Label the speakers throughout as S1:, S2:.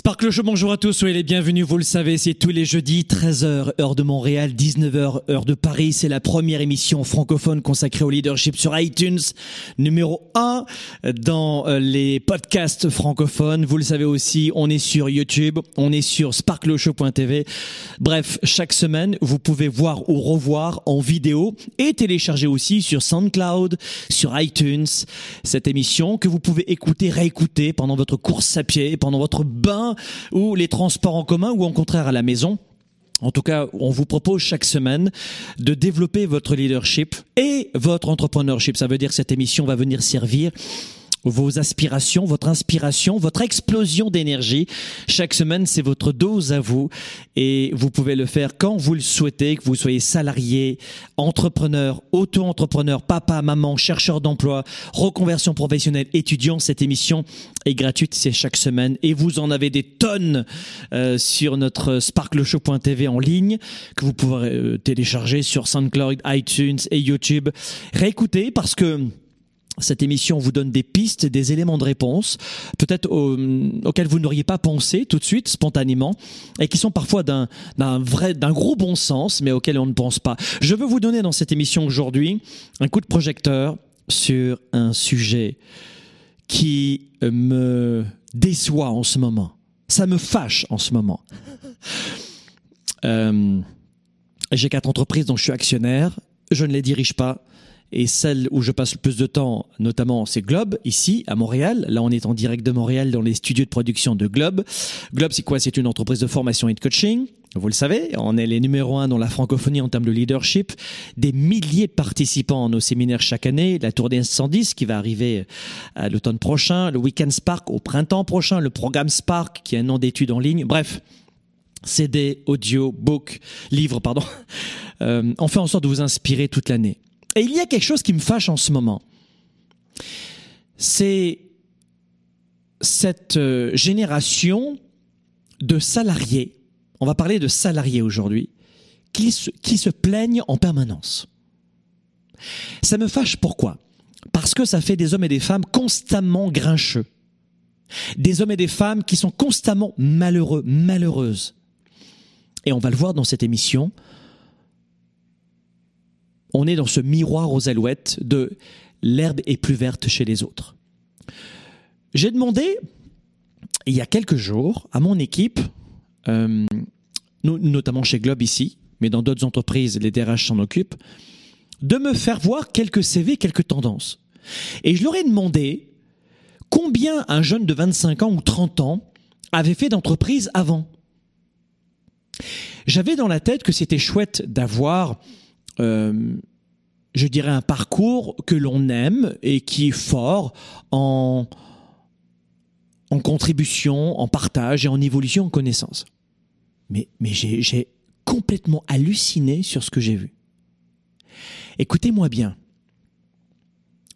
S1: Sparkle Show, bonjour à tous, soyez les bienvenus, vous le savez, c'est tous les jeudis, 13h, heure de Montréal, 19h, heure de Paris, c'est la première émission francophone consacrée au leadership sur iTunes, numéro 1 dans euh, les podcasts francophones, vous le savez aussi, on est sur YouTube, on est sur sparkleshow.tv, bref, chaque semaine, vous pouvez voir ou revoir en vidéo et télécharger aussi sur SoundCloud, sur iTunes, cette émission que vous pouvez écouter, réécouter pendant votre course à pied, pendant votre bain ou les transports en commun ou au contraire à la maison. En tout cas, on vous propose chaque semaine de développer votre leadership et votre entrepreneurship. Ça veut dire que cette émission va venir servir vos aspirations, votre inspiration, votre explosion d'énergie. Chaque semaine, c'est votre dose à vous et vous pouvez le faire quand vous le souhaitez, que vous soyez salarié, entrepreneur, auto-entrepreneur, papa, maman, chercheur d'emploi, reconversion professionnelle, étudiant. Cette émission est gratuite, c'est chaque semaine et vous en avez des tonnes euh, sur notre sparkleshow.tv en ligne que vous pourrez euh, télécharger sur SoundCloud, iTunes et YouTube. Réécoutez parce que cette émission vous donne des pistes, des éléments de réponse, peut-être auxquels vous n'auriez pas pensé tout de suite, spontanément, et qui sont parfois d'un vrai, d'un gros bon sens, mais auxquels on ne pense pas. Je veux vous donner dans cette émission aujourd'hui un coup de projecteur sur un sujet qui me déçoit en ce moment. Ça me fâche en ce moment. Euh, J'ai quatre entreprises dont je suis actionnaire. Je ne les dirige pas et celle où je passe le plus de temps, notamment, c'est Globe, ici, à Montréal. Là, on est en direct de Montréal dans les studios de production de Globe. Globe, c'est quoi? C'est une entreprise de formation et de coaching. Vous le savez, on est les numéros un dans la francophonie en termes de leadership. Des milliers de participants à nos séminaires chaque année. La Tournée 110 qui va arriver à l'automne prochain. Le Weekend Spark au printemps prochain. Le programme Spark qui est un an d'études en ligne. Bref. CD, audio, book, livre, pardon. Euh, on fait en sorte de vous inspirer toute l'année. Et il y a quelque chose qui me fâche en ce moment. C'est cette euh, génération de salariés, on va parler de salariés aujourd'hui, qui se, qui se plaignent en permanence. Ça me fâche pourquoi? Parce que ça fait des hommes et des femmes constamment grincheux. Des hommes et des femmes qui sont constamment malheureux, malheureuses. Et on va le voir dans cette émission, on est dans ce miroir aux alouettes de l'herbe est plus verte chez les autres. J'ai demandé, il y a quelques jours, à mon équipe, euh, notamment chez Globe ici, mais dans d'autres entreprises, les DRH s'en occupent, de me faire voir quelques CV, quelques tendances. Et je leur ai demandé combien un jeune de 25 ans ou 30 ans avait fait d'entreprise avant. J'avais dans la tête que c'était chouette d'avoir je dirais, un parcours que l'on aime et qui est fort en, en contribution, en partage et en évolution en connaissance. Mais, mais j'ai complètement halluciné sur ce que j'ai vu. Écoutez-moi bien.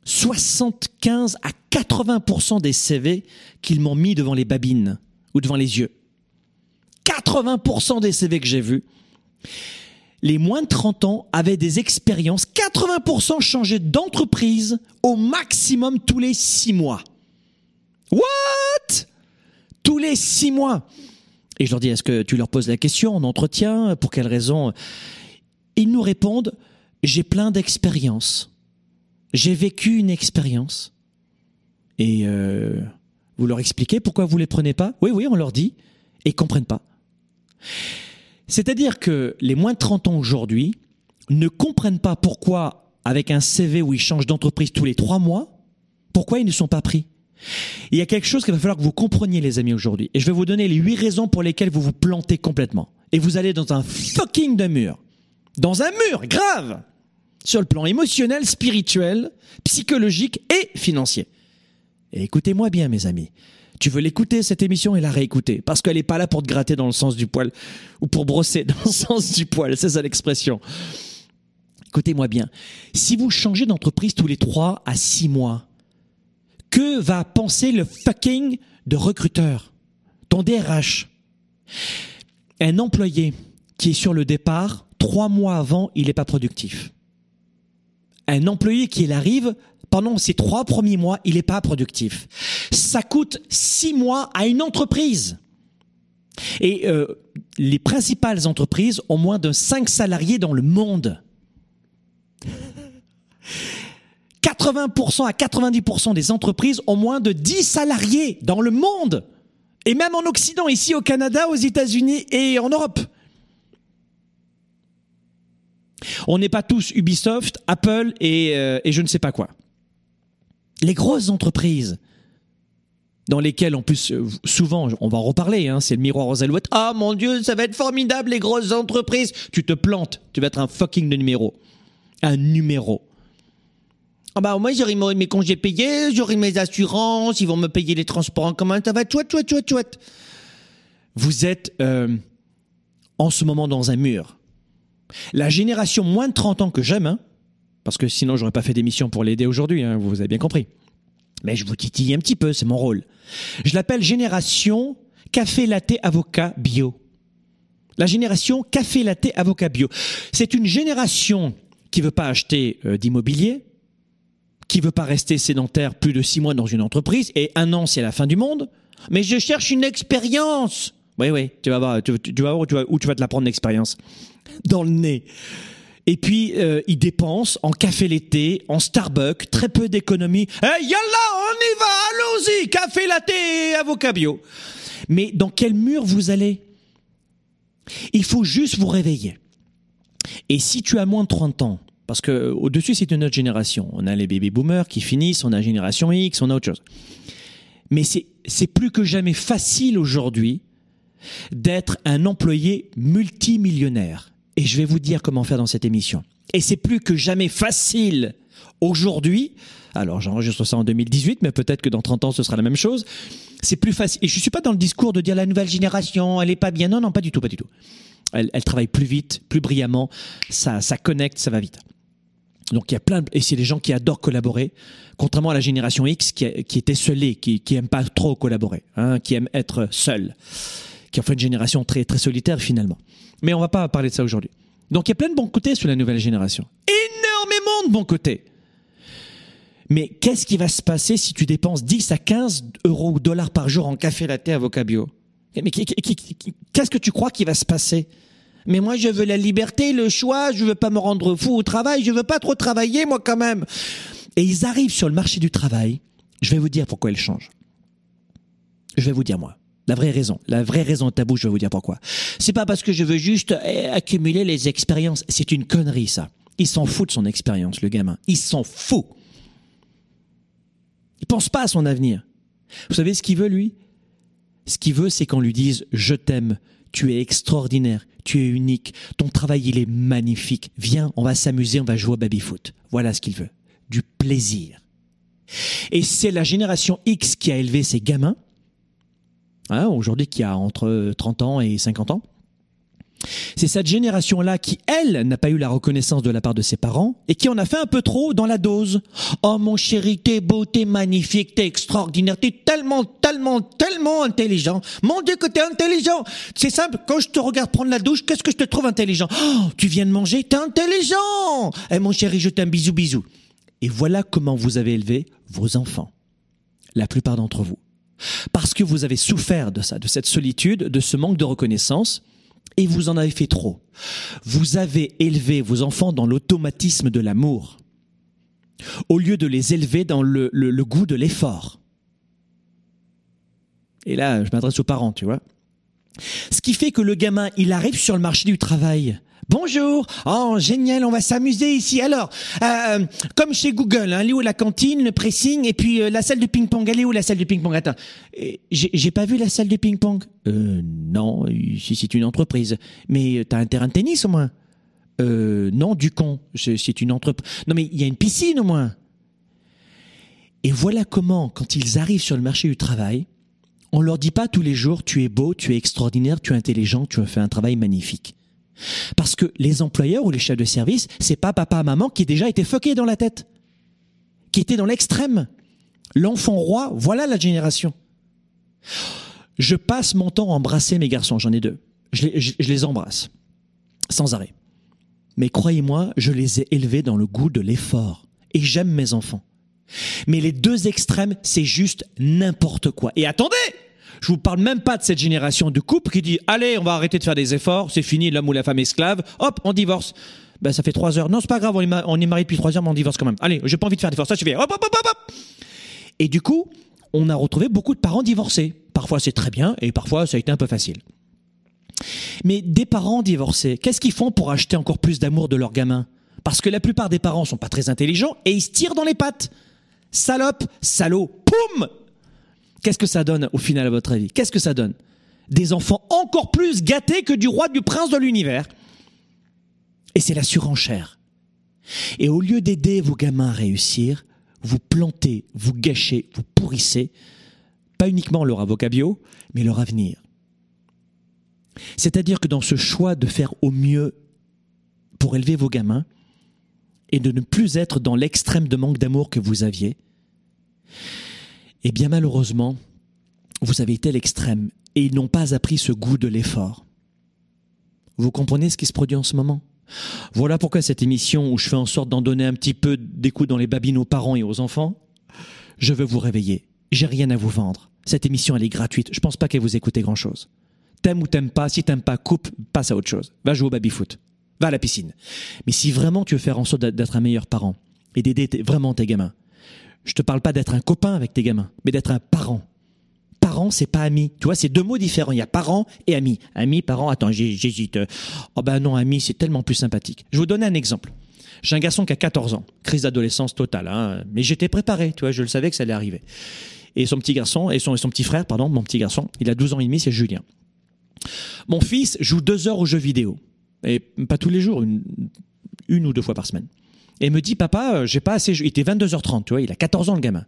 S1: 75 à 80% des CV qu'ils m'ont mis devant les babines ou devant les yeux. 80% des CV que j'ai vus les moins de 30 ans avaient des expériences, 80% changeaient d'entreprise au maximum tous les 6 mois. What? Tous les 6 mois. Et je leur dis, est-ce que tu leur poses la question en entretien? Pour quelle raison? Ils nous répondent, j'ai plein d'expériences. J'ai vécu une expérience. Et euh, vous leur expliquez pourquoi vous les prenez pas? Oui, oui, on leur dit. Et ils comprennent pas. C'est-à-dire que les moins de 30 ans aujourd'hui ne comprennent pas pourquoi, avec un CV où ils changent d'entreprise tous les trois mois, pourquoi ils ne sont pas pris. Il y a quelque chose qu'il va falloir que vous compreniez, les amis, aujourd'hui. Et je vais vous donner les huit raisons pour lesquelles vous vous plantez complètement. Et vous allez dans un fucking de mur. Dans un mur, grave Sur le plan émotionnel, spirituel, psychologique et financier. Écoutez-moi bien, mes amis. Tu veux l'écouter, cette émission, et la réécouter. Parce qu'elle n'est pas là pour te gratter dans le sens du poil. Ou pour brosser dans le sens du poil. C'est ça l'expression. Écoutez-moi bien. Si vous changez d'entreprise tous les trois à six mois, que va penser le fucking de recruteur, ton DRH Un employé qui est sur le départ, trois mois avant, il n'est pas productif. Un employé qui arrive, pendant ces trois premiers mois, il n'est pas productif. Ça coûte six mois à une entreprise. Et euh, les principales entreprises ont moins de cinq salariés dans le monde. 80% à 90% des entreprises ont moins de 10 salariés dans le monde. Et même en Occident, ici au Canada, aux États-Unis et en Europe. On n'est pas tous Ubisoft, Apple et, euh, et, je ne sais pas quoi. Les grosses entreprises, dans lesquelles, en plus, euh, souvent, on va en reparler, hein, c'est le miroir aux alouettes. Ah mon Dieu, ça va être formidable, les grosses entreprises. Tu te plantes, tu vas être un fucking de numéro. Un numéro. Ah bah moi j'aurai mes congés payés, j'aurai mes assurances, ils vont me payer les transports en commun, ça va chouette, chouette, chouette, chouette. Vous êtes euh, en ce moment dans un mur. La génération moins de 30 ans que j'aime, hein, parce que sinon j'aurais pas fait d'émission pour l'aider aujourd'hui, hein, vous avez bien compris. Mais je vous titille un petit peu, c'est mon rôle. Je l'appelle génération café latte avocat bio. La génération café latte avocat bio. C'est une génération qui veut pas acheter euh, d'immobilier, qui veut pas rester sédentaire plus de six mois dans une entreprise et un an c'est la fin du monde. Mais je cherche une expérience. Oui, oui, tu vas voir, tu, vas voir où tu vas, où tu vas te la prendre l'expérience. Dans le nez. Et puis, euh, ils dépensent en café laité, en Starbucks, très peu d'économie. Eh, yalla, on y va, allons-y, café latte et avocat bio. Mais dans quel mur vous allez? Il faut juste vous réveiller. Et si tu as moins de 30 ans, parce que au-dessus, c'est une autre génération. On a les baby boomers qui finissent, on a génération X, on a autre chose. Mais c'est plus que jamais facile aujourd'hui d'être un employé multimillionnaire. Et je vais vous dire comment faire dans cette émission. Et c'est plus que jamais facile aujourd'hui. Alors j'enregistre ça en 2018, mais peut-être que dans 30 ans ce sera la même chose. C'est plus facile. Et je suis pas dans le discours de dire la nouvelle génération, elle est pas bien. Non, non, pas du tout, pas du tout. Elle, travaille plus vite, plus brillamment. Ça, ça connecte, ça va vite. Donc il y a plein et c'est des gens qui adorent collaborer, contrairement à la génération X qui, qui était seulée, qui qui aime pas trop collaborer, hein, qui aime être seul, qui en fait une génération très très solitaire finalement. Mais on va pas parler de ça aujourd'hui. Donc il y a plein de bons côtés sur la nouvelle génération, énormément de bons côtés. Mais qu'est-ce qui va se passer si tu dépenses 10 à 15 euros ou dollars par jour en café latte avocat bio? Mais qu'est-ce que tu crois qui va se passer? Mais moi, je veux la liberté, le choix, je veux pas me rendre fou au travail, je veux pas trop travailler, moi, quand même. Et ils arrivent sur le marché du travail. Je vais vous dire pourquoi ils changent. Je vais vous dire, moi. La vraie raison, la vraie raison tabou, je vais vous dire pourquoi. C'est pas parce que je veux juste eh, accumuler les expériences. C'est une connerie, ça. Il s'en fout de son expérience, le gamin. Il s'en fout. Il pense pas à son avenir. Vous savez ce qu'il veut, lui? Ce qu'il veut, c'est qu'on lui dise, je t'aime, tu es extraordinaire, tu es unique, ton travail il est magnifique. Viens, on va s'amuser, on va jouer au baby-foot. Voilà ce qu'il veut. Du plaisir. Et c'est la génération X qui a élevé ces gamins, hein, aujourd'hui qui a entre 30 ans et 50 ans, c'est cette génération-là qui, elle, n'a pas eu la reconnaissance de la part de ses parents et qui en a fait un peu trop dans la dose. Oh mon chéri, t'es beau, t'es magnifique, t'es extraordinaire, t'es tellement, tellement, tellement intelligent. Mon Dieu que t'es intelligent. C'est simple, quand je te regarde prendre la douche, qu'est-ce que je te trouve intelligent? Oh, tu viens de manger, t'es intelligent. Eh mon chéri, je t'aime, bisous, bisous. Et voilà comment vous avez élevé vos enfants. La plupart d'entre vous. Parce que vous avez souffert de ça, de cette solitude, de ce manque de reconnaissance et vous en avez fait trop. Vous avez élevé vos enfants dans l'automatisme de l'amour, au lieu de les élever dans le, goût de l'effort. Et là, je m'adresse aux parents, tu vois. Ce qui fait que le gamin, il arrive sur le marché du travail. Bonjour, oh génial, on va s'amuser ici. Alors, euh, comme chez Google, hein, où la cantine, le pressing, et puis euh, la salle de ping-pong. Elle où la salle de ping-pong? Attends, euh, j'ai pas vu la salle de ping-pong? Euh, non, ici c'est une entreprise. Mais euh, t'as un terrain de tennis au moins? Euh, non, du con, c'est c'est une entreprise. Non mais il y a une piscine au moins. Et voilà comment, quand ils arrivent sur le marché du travail, on leur dit pas tous les jours tu es beau, tu es extraordinaire, tu es intelligent, tu as fait un travail magnifique. Parce que les employeurs ou les chefs de service, c'est pas papa, maman qui déjà été fucké dans la tête, qui était dans l'extrême. L'enfant roi, voilà la génération. Je passe mon temps à embrasser mes garçons, j'en ai deux. Je les embrasse, sans arrêt. Mais croyez-moi, je les ai élevés dans le goût de l'effort. Et j'aime mes enfants. Mais les deux extrêmes, c'est juste n'importe quoi. Et attendez je vous parle même pas de cette génération de couple qui dit allez, on va arrêter de faire des efforts, c'est fini l'homme ou la femme esclave, hop, on divorce. Ben ça fait trois heures. Non, c'est pas grave, on est, marié depuis trois heures, mais on divorce quand même. Allez, j'ai pas envie de faire d'efforts, ça suffit. Hop, hop, hop, hop, hop. Et du coup, on a retrouvé beaucoup de parents divorcés. Parfois c'est très bien, et parfois ça a été un peu facile. Mais des parents divorcés, qu'est-ce qu'ils font pour acheter encore plus d'amour de leurs gamins? Parce que la plupart des parents sont pas très intelligents et ils se tirent dans les pattes. Salope, salaud, poum Qu'est-ce que ça donne au final à votre avis? Qu'est-ce que ça donne? Des enfants encore plus gâtés que du roi du prince de l'univers. Et c'est la surenchère. Et au lieu d'aider vos gamins à réussir, vous plantez, vous gâchez, vous pourrissez, pas uniquement leur avocat bio, mais leur avenir. C'est-à-dire que dans ce choix de faire au mieux pour élever vos gamins et de ne plus être dans l'extrême de manque d'amour que vous aviez, eh bien malheureusement, vous avez été à l'extrême et ils n'ont pas appris ce goût de l'effort. Vous comprenez ce qui se produit en ce moment? Voilà pourquoi cette émission où je fais en sorte d'en donner un petit peu d'écoute dans les babines aux parents et aux enfants, je veux vous réveiller. J'ai rien à vous vendre. Cette émission, elle est gratuite. Je pense pas qu'elle vous écoute grand-chose. T'aimes ou t'aimes pas, si t'aimes pas, coupe, passe à autre chose. Va jouer au baby-foot. Va à la piscine. Mais si vraiment tu veux faire en sorte d'être un meilleur parent et d'aider vraiment tes gamins, je te parle pas d'être un copain avec tes gamins, mais d'être un parent. Parent, c'est pas ami. Tu vois, c'est deux mots différents. Il y a parent et ami. Ami, parent, attends, j'hésite. Oh ben non, ami, c'est tellement plus sympathique. Je vous donner un exemple. J'ai un garçon qui a 14 ans, crise d'adolescence totale, hein. mais j'étais préparé, tu vois, je le savais que ça allait arriver. Et son petit garçon, et son, son petit frère, pardon, mon petit garçon, il a 12 ans et demi, c'est Julien. Mon fils joue deux heures aux jeux vidéo. Et pas tous les jours, une, une ou deux fois par semaine. Et me dit, papa, euh, j'ai pas assez. Il était 22h30, tu vois, il a 14 ans le gamin.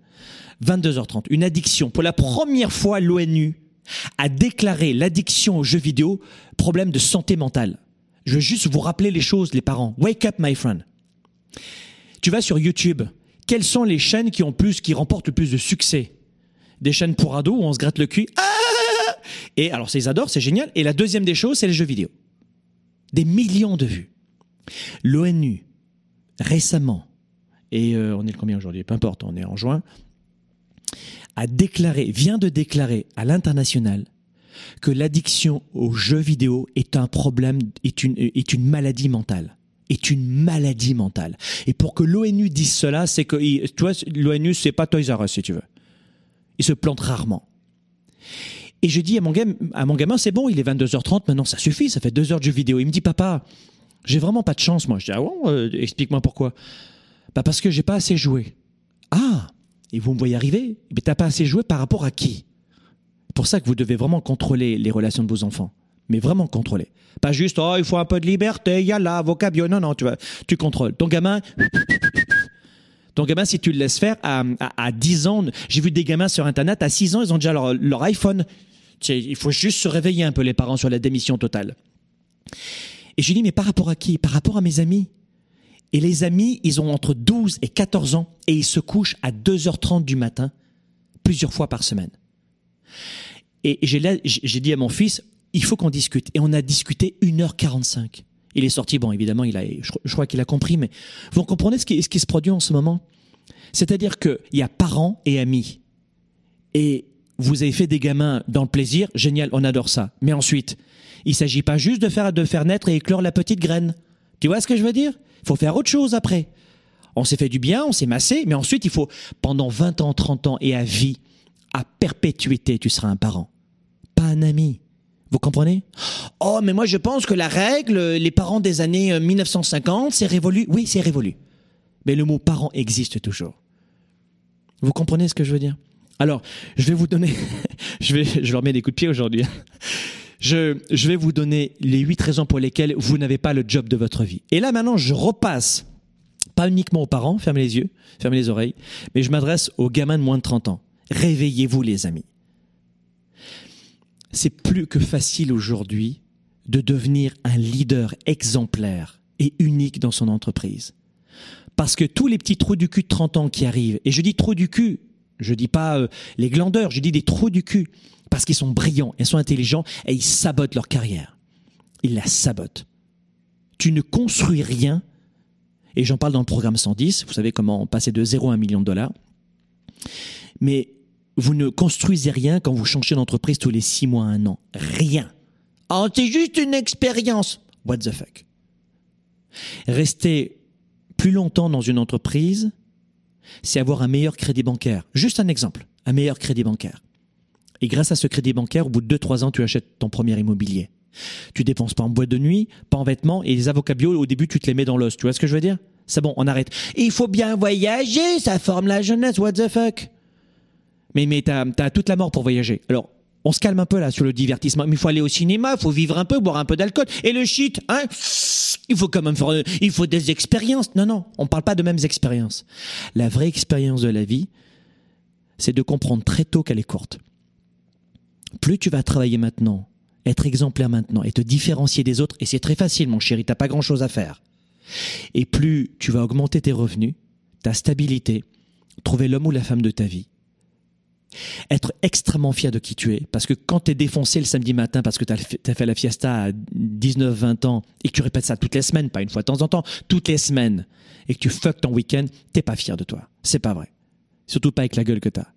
S1: 22h30, une addiction. Pour la première fois, l'ONU a déclaré l'addiction aux jeux vidéo problème de santé mentale. Je veux juste vous rappeler les choses, les parents. Wake up, my friend. Tu vas sur YouTube. Quelles sont les chaînes qui ont plus, qui remportent le plus de succès? Des chaînes pour ados où on se gratte le cul. Ah et alors, ils adorent, c'est génial. Et la deuxième des choses, c'est les jeux vidéo. Des millions de vues. L'ONU, récemment, et euh, on est le combien aujourd'hui? Peu importe, on est en juin, a déclaré, vient de déclarer à l'international que l'addiction aux jeux vidéo est un problème, est une, est une maladie mentale. Est une maladie mentale. Et pour que l'ONU dise cela, c'est que, tu vois, l'ONU, c'est pas Toys R Us, si tu veux. Il se plante rarement. Et je dis à mon, gamin, à mon gamin, c'est bon, il est 22h30, maintenant ça suffit, ça fait deux heures de jeu vidéo. Il me dit, papa, j'ai vraiment pas de chance, moi. Je dis, ah bon, euh, explique-moi pourquoi. Bah parce que j'ai pas assez joué. Ah, et vous me voyez arriver, mais t'as pas assez joué par rapport à qui? Pour ça que vous devez vraiment contrôler les relations de vos enfants. Mais vraiment contrôler. Pas juste, oh, il faut un peu de liberté, il y a là, vocabio. Non, non, tu vas, tu contrôles. Ton gamin, ton gamin, si tu le laisses faire, à, à, à 10 ans, j'ai vu des gamins sur Internet, à 6 ans, ils ont déjà leur, leur iPhone. Il faut juste se réveiller un peu, les parents, sur la démission totale. Et je lui dis, mais par rapport à qui? Par rapport à mes amis. Et les amis, ils ont entre 12 et 14 ans et ils se couchent à 2h30 du matin, plusieurs fois par semaine. Et j'ai dit à mon fils, il faut qu'on discute. Et on a discuté 1h45. Il est sorti, bon, évidemment, il a, je, je crois qu'il a compris, mais vous comprenez ce qui, ce qui se produit en ce moment? C'est-à-dire qu'il y a parents et amis. Et vous avez fait des gamins dans le plaisir, génial, on adore ça. Mais ensuite, il s'agit pas juste de faire, de faire naître et éclore la petite graine. Tu vois ce que je veux dire? Il faut faire autre chose après. On s'est fait du bien, on s'est massé, mais ensuite, il faut, pendant 20 ans, 30 ans et à vie, à perpétuité, tu seras un parent. Pas un ami. Vous comprenez? Oh, mais moi je pense que la règle, les parents des années 1950, c'est révolu. Oui, c'est révolu. Mais le mot parent existe toujours. Vous comprenez ce que je veux dire? Alors, je vais vous donner, je vais, je leur mets des coups de pied aujourd'hui. Je, vais vous donner les huit raisons pour lesquelles vous n'avez pas le job de votre vie. Et là maintenant, je repasse, pas uniquement aux parents, fermez les yeux, fermez les oreilles, mais je m'adresse aux gamins de moins de 30 ans. Réveillez-vous les amis. C'est plus que facile aujourd'hui de devenir un leader exemplaire et unique dans son entreprise. Parce que tous les petits trous du cul de 30 ans qui arrivent, et je dis trous du cul, je dis pas euh, les glandeurs, je dis des trous du cul, parce qu'ils sont brillants, ils sont intelligents, et ils sabotent leur carrière. Ils la sabotent. Tu ne construis rien, et j'en parle dans le programme 110, vous savez comment passer de 0 à 1 million de dollars, mais vous ne construisez rien quand vous changez d'entreprise tous les 6 mois, un an. Rien. Oh, c'est juste une expérience. What the fuck? Restez plus longtemps dans une entreprise, c'est avoir un meilleur crédit bancaire. Juste un exemple, un meilleur crédit bancaire. Et grâce à ce crédit bancaire, au bout de 2-3 ans, tu achètes ton premier immobilier. Tu dépenses pas en boîte de nuit, pas en vêtements, et les avocats bio, au début, tu te les mets dans l'os. Tu vois ce que je veux dire? C'est bon, on arrête. Il faut bien voyager, ça forme la jeunesse, what the fuck Mais, mais t'as as toute la mort pour voyager. Alors, on se calme un peu là sur le divertissement. Mais il faut aller au cinéma, il faut vivre un peu, boire un peu d'alcool. Et le shit, hein? Il faut quand même faire, il faut des expériences. Non, non, on parle pas de mêmes expériences. La vraie expérience de la vie, c'est de comprendre très tôt qu'elle est courte. Plus tu vas travailler maintenant, être exemplaire maintenant et te différencier des autres, et c'est très facile, mon chéri, t'as pas grand chose à faire. Et plus tu vas augmenter tes revenus, ta stabilité, trouver l'homme ou la femme de ta vie, être extrêmement fier de qui tu es. Parce que quand tu es défoncé le samedi matin parce que tu as, fait la fiesta à 19-20 ans et que tu répètes ça toutes les semaines, pas une fois de temps en temps, toutes les semaines, et que tu fuck ton week-end, t'es pas fier de toi. C'est pas vrai. Surtout pas avec la gueule que tu as.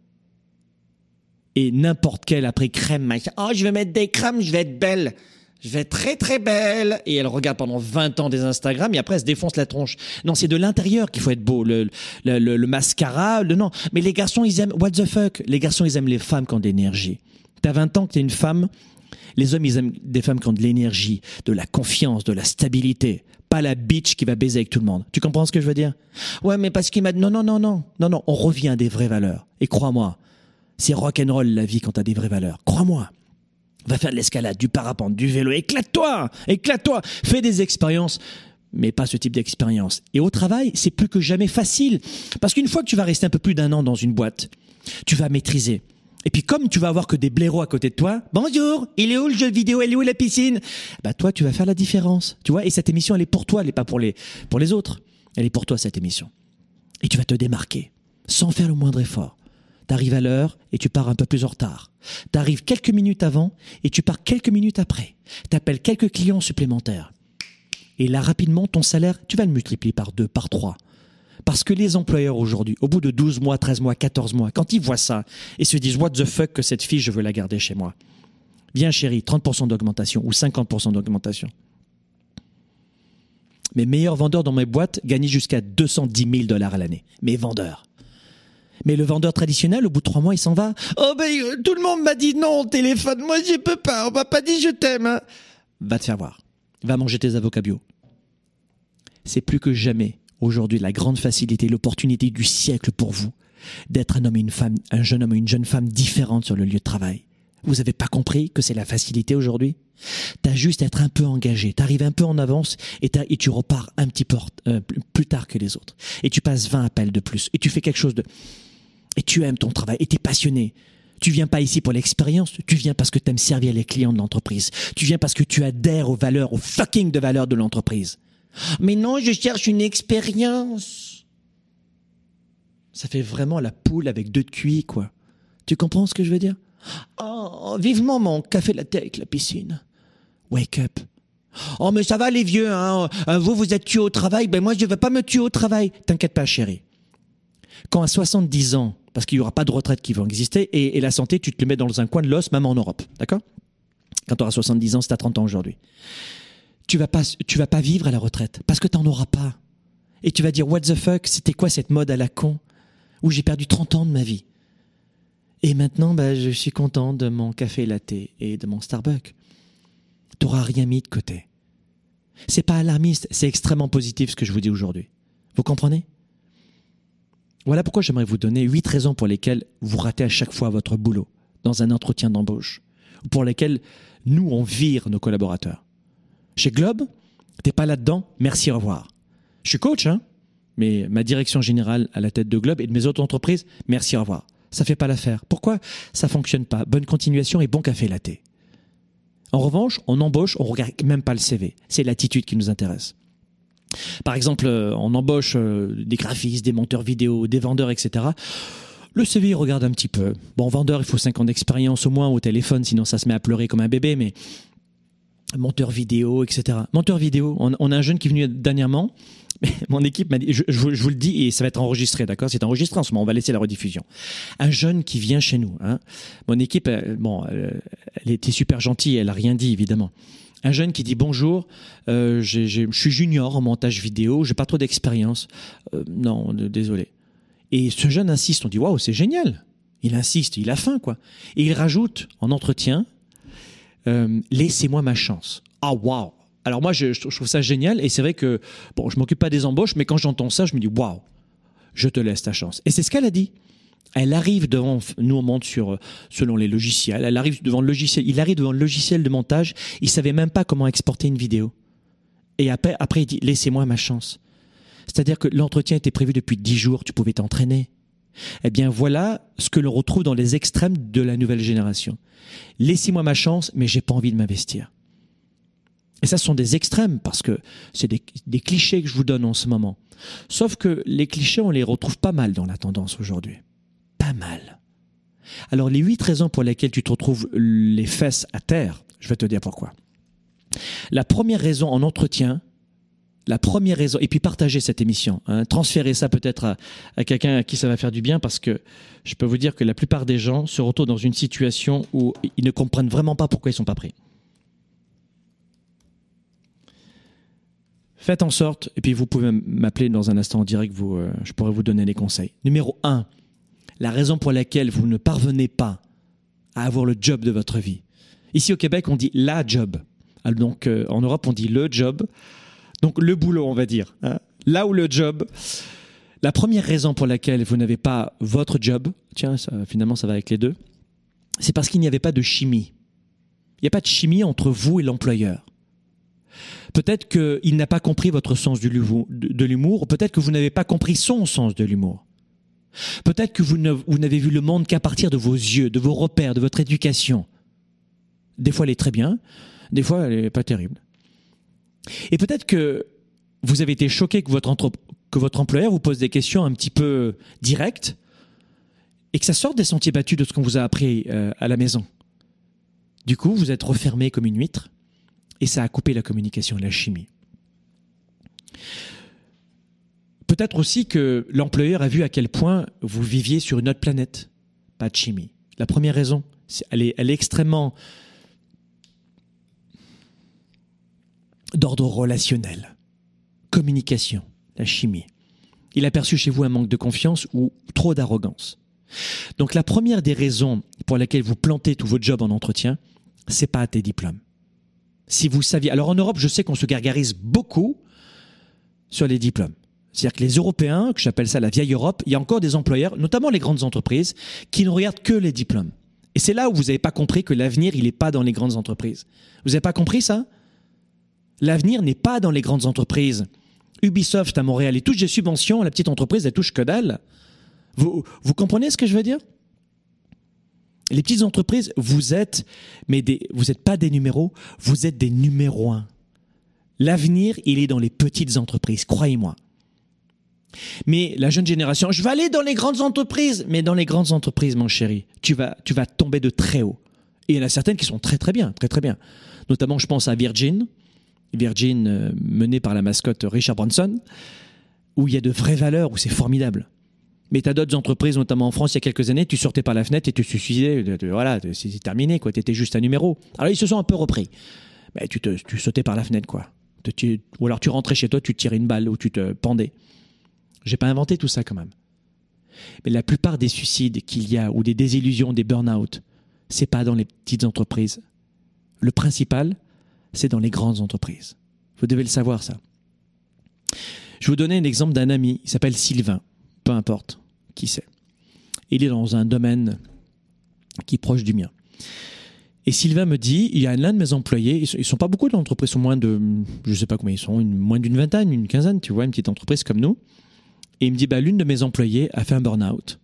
S1: Et n'importe quelle après crème, oh je vais mettre des crèmes, je vais être belle je vais être très très belle. Et elle regarde pendant 20 ans des Instagram et après elle se défonce la tronche. Non, c'est de l'intérieur qu'il faut être beau. Le, le, le, mascara, le non. Mais les garçons, ils aiment, what the fuck? Les garçons, ils aiment les femmes qui ont de l'énergie. T'as 20 ans que t'es une femme. Les hommes, ils aiment des femmes qui ont de l'énergie, de la confiance, de la stabilité. Pas la bitch qui va baiser avec tout le monde. Tu comprends ce que je veux dire? Ouais, mais parce qu'il m'a non, non, non, non. Non, non, on revient à des vraies valeurs. Et crois-moi, c'est rock'n'roll la vie quand t'as des vraies valeurs. Crois-moi. Va faire de l'escalade, du parapente, du vélo. Éclate-toi Éclate-toi Fais des expériences mais pas ce type d'expérience. Et au travail, c'est plus que jamais facile. Parce qu'une fois que tu vas rester un peu plus d'un an dans une boîte, tu vas maîtriser. Et puis comme tu vas avoir que des blaireaux à côté de toi, bonjour, il est où le jeu vidéo, elle est où la piscine? Bah toi, tu vas faire la différence, tu vois? Et cette émission, elle est pour toi, elle n'est pas pour les, pour les autres. Elle est pour toi, cette émission. Et tu vas te démarquer, sans faire le moindre effort. T'arrives à l'heure et tu pars un peu plus en retard. T'arrives quelques minutes avant et tu pars quelques minutes après. T'appelles quelques clients supplémentaires. Et là, rapidement, ton salaire, tu vas le multiplier par deux, par trois. Parce que les employeurs aujourd'hui, au bout de 12 mois, 13 mois, 14 mois, quand ils voient ça et se disent What the fuck que cette fille, je veux la garder chez moi. Viens chérie, 30% d'augmentation ou 50% d'augmentation. Mes meilleurs vendeurs dans mes boîtes gagnent jusqu'à 210 000 dollars à l'année. Mes vendeurs. Mais le vendeur traditionnel, au bout de trois mois, il s'en va. Oh ben, euh, tout le monde m'a dit non au téléphone. Moi, j'y peux pas. On m'a pas dit je t'aime. Hein. Va te faire voir. Va manger tes avocats bio. C'est plus que jamais aujourd'hui la grande facilité, l'opportunité du siècle pour vous d'être un homme et une femme, un jeune homme et une jeune femme différente sur le lieu de travail. Vous n'avez pas compris que c'est la facilité aujourd'hui? T'as juste à être un peu engagé, t'arrives un peu en avance et, et, tu repars un petit peu euh, plus tard que les autres. Et tu passes 20 appels de plus et tu fais quelque chose de et tu aimes ton travail et tu es passionné. Tu viens pas ici pour l'expérience, tu viens parce que tu aimes servir les clients de l'entreprise. Tu viens parce que tu adhères aux valeurs, aux fucking de valeurs de l'entreprise. Mais non, je cherche une expérience. Ça fait vraiment la poule avec deux cuits, quoi. Tu comprends ce que je veux dire? Oh, vivement mon café latte avec la piscine. Wake up. Oh, mais ça va les vieux, hein. Vous, vous êtes tués au travail. Ben moi, je vais pas me tuer au travail. T'inquiète pas, chérie. Quand à 70 ans, parce qu'il n'y aura pas de retraite qui va exister, et, la santé, tu te le mets dans un coin de l'os, même en Europe. D'accord? Quand tu auras 70 ans, c'est à 30 ans aujourd'hui. Tu vas pas, tu vas pas vivre à la retraite, parce que tu n'en auras pas. Et tu vas dire, what the fuck, c'était quoi cette mode à la con, où j'ai perdu 30 ans de ma vie? Et maintenant, bah, je suis content de mon café latte et de mon Starbucks. tu n'auras rien mis de côté. C'est pas alarmiste, c'est extrêmement positif ce que je vous dis aujourd'hui. Vous comprenez? Voilà pourquoi j'aimerais vous donner huit raisons pour lesquelles vous ratez à chaque fois votre boulot dans un entretien d'embauche, ou pour lesquelles nous on vire nos collaborateurs. Chez Globe, t'es pas là-dedans, merci, au revoir. Je suis coach, hein, mais ma direction générale à la tête de Globe et de mes autres entreprises, merci, au revoir. Ça fait pas l'affaire. Pourquoi Ça fonctionne pas? Bonne continuation et bon café latte. En revanche, on embauche, on regarde même pas le CV. C'est l'attitude qui nous intéresse. Par exemple, euh, on embauche euh, des graphistes, des monteurs vidéo, des vendeurs, etc. Le CV, il regarde un petit peu. Bon, vendeur, il faut 5 ans d'expérience au moins au téléphone, sinon ça se met à pleurer comme un bébé, mais monteur vidéo, etc. Monteur vidéo, on, a un jeune qui est venu dernièrement, mon équipe m'a dit, je, vous, le dis et ça va être enregistré, d'accord? C'est enregistré en ce moment, on va laisser la rediffusion. Un jeune qui vient chez nous, hein. mon équipe, bon, elle était super gentille, elle a rien dit évidemment. Un jeune qui dit bonjour, euh, je suis junior en montage vidéo, j'ai pas trop d'expérience. Euh, non, désolé. Et ce jeune insiste, on dit waouh, c'est génial. Il insiste, il a faim quoi. Et il rajoute en entretien, euh, laissez-moi ma chance. Ah waouh. Alors moi, je, trouve ça génial et c'est vrai que bon, je m'occupe pas des embauches, mais quand j'entends ça, je me dis waouh, je te laisse ta chance. Et c'est ce qu'elle a dit. Elle arrive devant, nous on monte sur, euh, selon les logiciels, elle arrive devant le logiciel, il arrive devant le logiciel de montage, il savait même pas comment exporter une vidéo. Et après, après il dit, laissez-moi ma chance. C'est-à-dire que l'entretien était prévu depuis dix jours, tu pouvais t'entraîner. Eh bien voilà ce que l'on retrouve dans les extrêmes de la nouvelle génération. Laissez-moi ma chance, mais j'ai pas envie de m'investir. Et ça, ce sont des extrêmes parce que c'est des, des, clichés que je vous donne en ce moment. Sauf que les clichés, on les retrouve pas mal dans la tendance aujourd'hui. Pas mal. Alors, les huit raisons pour lesquelles tu te retrouves les fesses à terre, je vais te dire pourquoi. La première raison en entretien, la première raison, et puis partagez cette émission, hein, transférez ça peut-être à, quelqu'un à qui ça va faire du bien, parce que je peux vous dire que la plupart des gens se retrouvent dans une situation où ils ne comprennent vraiment pas pourquoi ils sont pas pris. Faites en sorte, et puis vous pouvez m'appeler dans un instant en direct, vous, euh, je pourrais vous donner des conseils. Numéro 1, la raison pour laquelle vous ne parvenez pas à avoir le job de votre vie. Ici au Québec, on dit la job. Donc euh, en Europe, on dit le job. Donc le boulot, on va dire. Hein. Là où le job. La première raison pour laquelle vous n'avez pas votre job, tiens, finalement ça va avec les deux, c'est parce qu'il n'y avait pas de chimie. Il n'y a pas de chimie entre vous et l'employeur. Peut-être qu'il n'a pas compris votre sens de l'humour, peut-être que vous n'avez pas compris son sens de l'humour. Peut-être que vous n'avez vu le monde qu'à partir de vos yeux, de vos repères, de votre éducation. Des fois, elle est très bien, des fois, elle n'est pas terrible. Et peut-être que vous avez été choqué que votre, employeur vous pose des questions un petit peu directes et que ça sorte des sentiers battus de ce qu'on vous a appris euh, à la maison. Du coup, vous êtes refermé comme une huître et ça a coupé la communication et la chimie. Peut-être aussi que l'employeur a vu à quel point vous viviez sur une autre planète. Pas de chimie. La première raison, elle est, elle est extrêmement d'ordre relationnel. Communication, la chimie. Il a perçu chez vous un manque de confiance ou trop d'arrogance. Donc la première des raisons pour laquelle vous plantez tout votre job en entretien, c'est pas tes diplômes si vous saviez. Alors en Europe, je sais qu'on se gargarise beaucoup sur les diplômes. C'est-à-dire que les Européens, que j'appelle ça la vieille Europe, il y a encore des employeurs, notamment les grandes entreprises, qui ne regardent que les diplômes. Et c'est là où vous n'avez pas compris que l'avenir, il n'est pas dans les grandes entreprises. Vous n'avez pas compris ça? L'avenir n'est pas dans les grandes entreprises. Ubisoft à Montréal, il touche des subventions, la petite entreprise, elle touche que dalle. Vous, comprenez ce que je veux dire? Les petites entreprises, vous êtes, mais des, vous n'êtes pas des numéros, vous êtes des numéros un. L'avenir, il est dans les petites entreprises, croyez-moi. Mais la jeune génération, je vais aller dans les grandes entreprises. Mais dans les grandes entreprises, mon chéri, tu vas, tu vas tomber de très haut. Et il y en a certaines qui sont très très bien, très très bien. Notamment, je pense à Virgin, Virgin euh, menée par la mascotte Richard Branson, où il y a de vraies valeurs, où c'est formidable. Mais tu as d'autres entreprises, notamment en France, il y a quelques années, tu sortais par la fenêtre et tu te suicidais. Voilà, c'est terminé, quoi. Tu étais juste un numéro. Alors, ils se sont un peu repris. Mais tu, te, tu sautais par la fenêtre, quoi. ou alors tu rentrais chez toi, tu tirais une balle ou tu te pendais. J'ai pas inventé tout ça, quand même. Mais la plupart des suicides qu'il y a, ou des désillusions, des burn-out, c'est pas dans les petites entreprises. Le principal, c'est dans les grandes entreprises. Vous devez le savoir, ça. Je vous donner un exemple d'un ami, il s'appelle Sylvain, peu importe qui c'est. Il est dans un domaine qui est proche du mien. Et Sylvain me dit, il y a l'un de mes employés, ils ne sont pas beaucoup d'entreprises, sont moins de, je sais pas combien ils sont, moins d'une vingtaine, une quinzaine, tu vois, une petite entreprise comme nous. Et il me dit, bah, l'une de mes employées a fait un burn-out.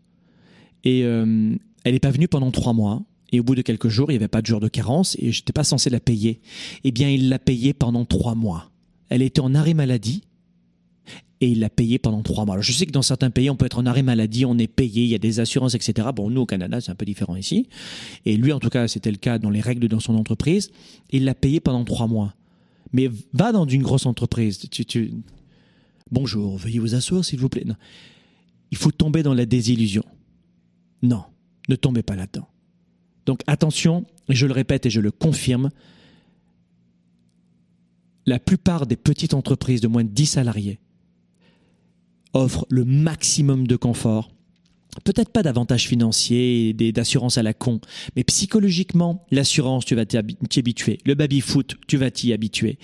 S1: Et euh, elle n'est pas venue pendant trois mois. Et au bout de quelques jours, il n'y avait pas de jour de carence et je n'étais pas censé la payer. Eh bien, il l'a payée pendant trois mois. Elle était en arrêt maladie et il l'a payée pendant trois mois. Alors, je sais que dans certains pays, on peut être en arrêt maladie, on est payé, il y a des assurances, etc. Bon, nous, au Canada, c'est un peu différent ici. Et lui, en tout cas, c'était le cas dans les règles de son entreprise. Il l'a payé pendant trois mois. Mais va dans une grosse entreprise. Tu... Bonjour, veuillez vous asseoir, s'il vous plaît. Il faut tomber dans la désillusion. Non, ne tombez pas là-dedans. Donc attention, je le répète et je le confirme, la plupart des petites entreprises de moins de 10 salariés offrent le maximum de confort. Peut-être pas d'avantages financiers et d'assurance à la con, mais psychologiquement, l'assurance, tu vas t'y habituer. Le baby-foot, tu vas t'y habituer.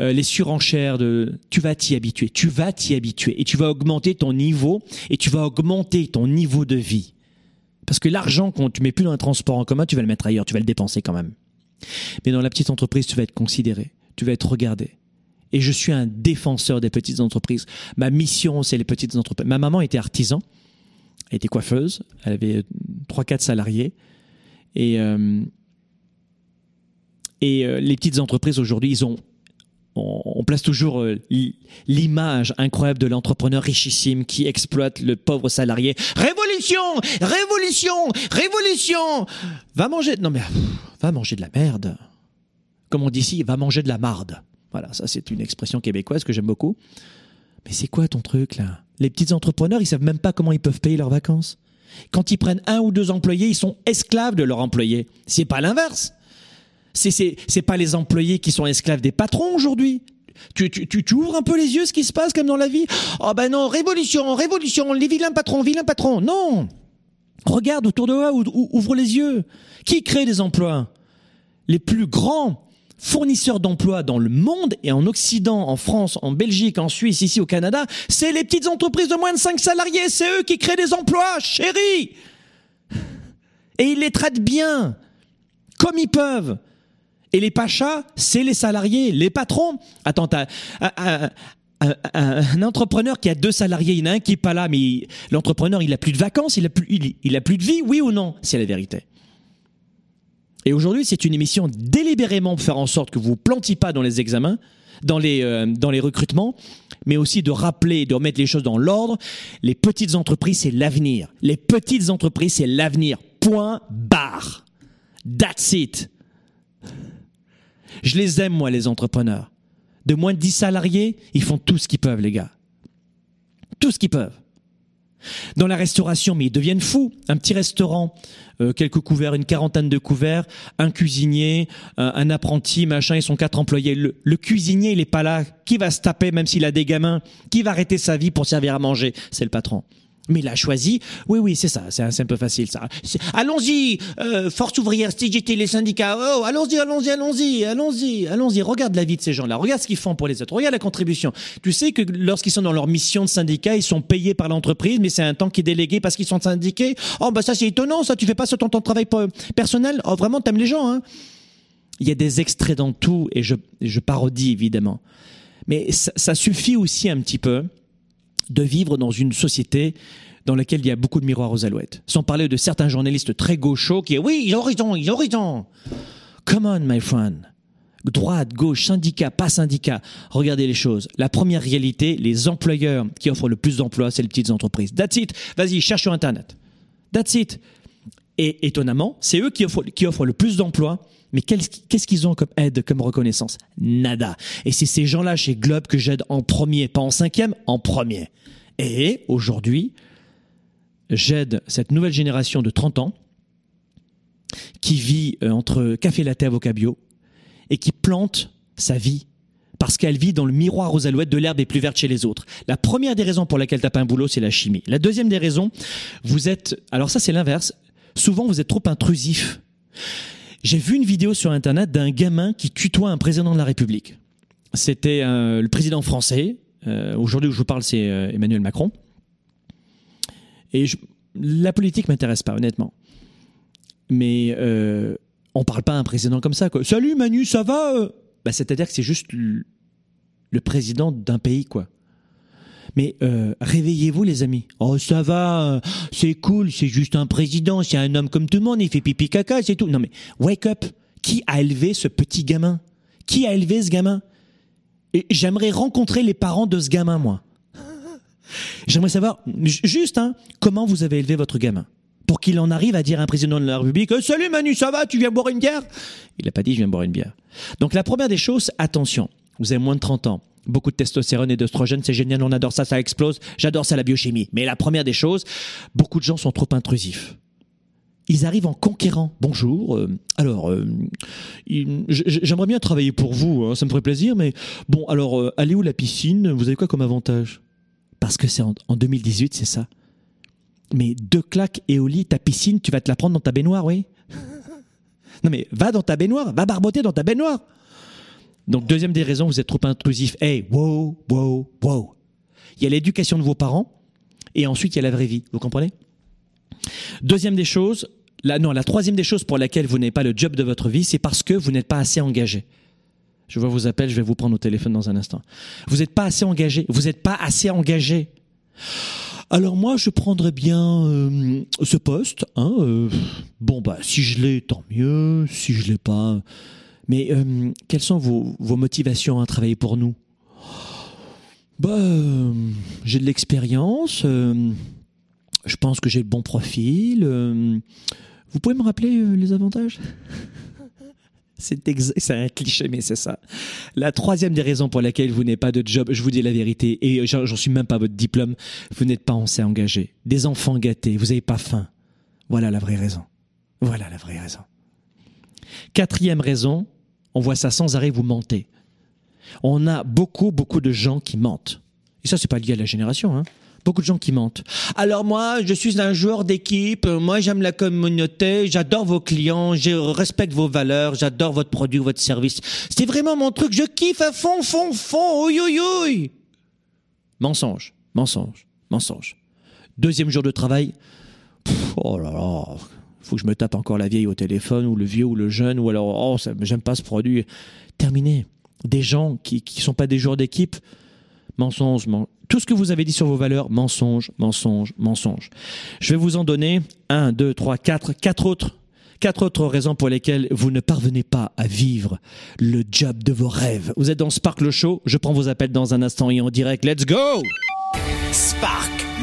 S1: Euh, les surenchères, de, tu vas t'y habituer. Tu vas t'y habituer et tu vas augmenter ton niveau et tu vas augmenter ton niveau de vie. Parce que l'argent qu'on tu mets plus dans un transport en commun, tu vas le mettre ailleurs, tu vas le dépenser quand même. Mais dans la petite entreprise, tu vas être considéré, tu vas être regardé. Et je suis un défenseur des petites entreprises. Ma mission, c'est les petites entreprises. Ma maman était artisan, elle était coiffeuse, elle avait 3-4 salariés. Et, euh, et euh, les petites entreprises aujourd'hui, ils ont on, place toujours euh, l'image incroyable de l'entrepreneur richissime qui exploite le pauvre salarié. Révolution, révolution, révolution. Va manger. Non mais va manger de la merde. Comme on dit ici, va manger de la marde. Voilà, ça c'est une expression québécoise que j'aime beaucoup. Mais c'est quoi ton truc là? Les petits entrepreneurs, ils savent même pas comment ils peuvent payer leurs vacances. Quand ils prennent un ou deux employés, ils sont esclaves de leurs employés. C'est pas l'inverse. C'est, c'est, pas les employés qui sont esclaves des patrons aujourd'hui. Tu, tu, tu, ouvres un peu les yeux ce qui se passe comme dans la vie? Oh ben non, révolution, révolution, les vilains patrons, vilains patrons. Non Regarde autour de toi, ouvre les yeux. Qui crée des emplois? Les plus grands fournisseurs d'emplois dans le monde et en Occident, en France, en Belgique, en Suisse, ici au Canada, c'est les petites entreprises de moins de 5 salariés. C'est eux qui créent des emplois, chérie Et ils les traitent bien, comme ils peuvent. Et les pachas, c'est les salariés, les patrons. Attends, un, un, entrepreneur qui a deux salariés, il y en a un qui est pas là, mais l'entrepreneur, il a plus de vacances, il a il, a plus de vie, oui ou non? C'est la vérité. Et aujourd'hui, c'est une émission délibérément pour faire en sorte que vous vous plantiez pas dans les examens, dans les, euh, dans les recrutements, mais aussi de rappeler, de remettre les choses dans l'ordre. Les petites entreprises, c'est l'avenir. Les petites entreprises, c'est l'avenir. Point barre. That's it. Je les aime, moi, les entrepreneurs. De moins de 10 salariés, ils font tout ce qu'ils peuvent, les gars. Tout ce qu'ils peuvent. Dans la restauration, mais ils deviennent fous. Un petit restaurant, euh, quelques couverts, une quarantaine de couverts, un cuisinier, un, apprenti, machin, ils sont quatre employés. Le, le, cuisinier, il est pas là. Qui va se taper, même s'il a des gamins? Qui va arrêter sa vie pour servir à manger? C'est le patron. Mais il a choisi. Oui, oui, c'est ça. C'est un, peu facile, ça. Allons-y, euh, force ouvrière, CGT, les syndicats. Oh, allons-y, allons-y, allons-y, allons-y, allons-y. Regarde la vie de ces gens-là. Regarde ce qu'ils font pour les autres. Regarde la contribution. Tu sais que lorsqu'ils sont dans leur mission de syndicat, ils sont payés par l'entreprise, mais c'est un temps qui est délégué parce qu'ils sont syndiqués. Oh, bah ça, c'est étonnant, ça. Tu fais pas ton temps de travail personnel? Oh, vraiment, t'aimes les gens, hein? Il y a des extraits dans tout, et je, je parodie, évidemment. Mais ça suffit aussi un petit peu de vivre dans une société dans laquelle il y a beaucoup de miroirs aux alouettes. Sans parler de certains journalistes très gauchos qui, oui, ils ont raison, ils ont raison. Come on, my friend. Droite, gauche, syndicat, pas syndicat. Regardez les choses. La première réalité, les employeurs qui offrent le plus d'emplois, c'est les petites entreprises. That's it. Vas-y, cherche sur Internet. That's it. Et étonnamment, c'est eux qui offrent, qui offrent le plus d'emplois. Mais qu'est-ce qu'ils ont comme aide, comme reconnaissance? Nada. Et c'est ces gens-là chez Globe que j'aide en premier, pas en cinquième, en premier. Et aujourd'hui, j'aide cette nouvelle génération de 30 ans qui vit euh, entre café latte avocat bio et qui plante sa vie parce qu'elle vit dans le miroir aux alouettes de l'herbe est plus verte chez les autres. La première des raisons pour laquelle t'as pas un boulot, c'est la chimie. La deuxième des raisons, vous êtes, alors ça c'est l'inverse, souvent vous êtes trop intrusif. J'ai vu une vidéo sur Internet d'un gamin qui tutoie un président de la République. C'était euh, le président français. Euh, Aujourd'hui où je vous parle, c'est euh, Emmanuel Macron. Et la politique m'intéresse pas, honnêtement. Mais on parle pas à un président comme ça. Salut Manu, ça va bah, C'est-à-dire que c'est juste le, le président d'un pays, quoi. Mais euh, réveillez-vous, les amis. Oh, ça va, euh, c'est cool, c'est juste un président, c'est un homme comme tout le monde, il fait pipi caca, c'est tout. Non mais, wake up. Qui a élevé ce petit gamin? Qui a élevé ce gamin? Et j'aimerais rencontrer les parents de ce gamin, moi. J'aimerais savoir, ju- juste, hein, comment vous avez élevé votre gamin? Pour qu'il en arrive à dire à un président de la République Salut Manu, ça va? Tu viens boire une bière Il n'a pas dit Je viens boire une bière. Donc la première des choses, attention, vous avez moins de 30 ans. Beaucoup de testostérone et d'oestrogène, c'est génial, on adore ça, ça explose. J'adore ça, la biochimie. Mais la première des choses, beaucoup de gens sont trop intrusifs. Ils arrivent en conquérant. Bonjour. euh, alors, euh, j'aimerais bien travailler pour vous, hein, ça me ferait plaisir, mais bon, alors, euh, allez où la piscine? Vous avez quoi comme avantage? Parce que c'est en, en 2018, c'est ça. Mais deux claques et au lit, ta piscine, tu vas te la prendre dans ta baignoire, oui? Non mais va dans ta baignoire, va barboter dans ta baignoire. Donc deuxième des raisons, vous êtes trop intrusif. Hey, wow, wow, wow. Il y a l'éducation de vos parents et ensuite il y a la vraie vie. Vous comprenez? Deuxième des choses, non, la troisième des choses pour laquelle vous n'avez pas le job de votre vie, c'est parce que vous n'êtes pas assez engagé. Je vois vos appels, je vais vous prendre au téléphone dans un instant. Vous n'êtes pas assez engagé. Vous n'êtes pas assez engagé. Alors moi, je prendrais bien euh, ce poste. Hein, euh, bon, bah, si je l'ai, tant mieux. Si je l'ai pas. Mais euh, quelles sont vos, motivations à travailler pour nous? Bah, euh, j'ai de l'expérience. euh, je pense que j'ai le bon profil. vous pouvez me rappeler les avantages? C'est un cliché, mais c'est ça. La troisième des raisons pour laquelle vous n'avez pas de job, je vous dis la vérité, et j'en suis même pas votre diplôme, vous n'êtes pas assez engagé. Des enfants gâtés, vous n'avez pas faim. Voilà la vraie raison. Voilà la vraie raison. Quatrième raison, on voit ça sans arrêt, vous mentez. On a beaucoup, beaucoup de gens qui mentent. Et ça, c'est pas lié à la génération, hein. Beaucoup de gens qui mentent. Alors moi, je suis un joueur d'équipe, moi j'aime la communauté, j'adore vos clients, je respecte vos valeurs, j'adore votre produit, votre service. C'est vraiment mon truc, je kiffe à fond, fond, fond, oui, oui, oui. Mensonge, mensonge, mensonge. Deuxième jour de travail, oh là là, faut que je me tape encore la vieille au téléphone, ou le vieux, ou le jeune, ou alors, oh, ça, j'aime pas ce produit. Terminé. Des gens qui qui sont pas des joueurs d'équipe, mensonge, men- tout ce que vous avez dit sur vos valeurs, mensonge, mensonge, mensonge. Je vais vous en donner un, deux, trois, quatre, quatre autres, quatre autres raisons pour lesquelles vous ne parvenez pas à vivre le job de vos rêves. Vous êtes dans Sparkle Show. Je prends vos appels dans un instant et en direct. Let's go!
S2: Spark,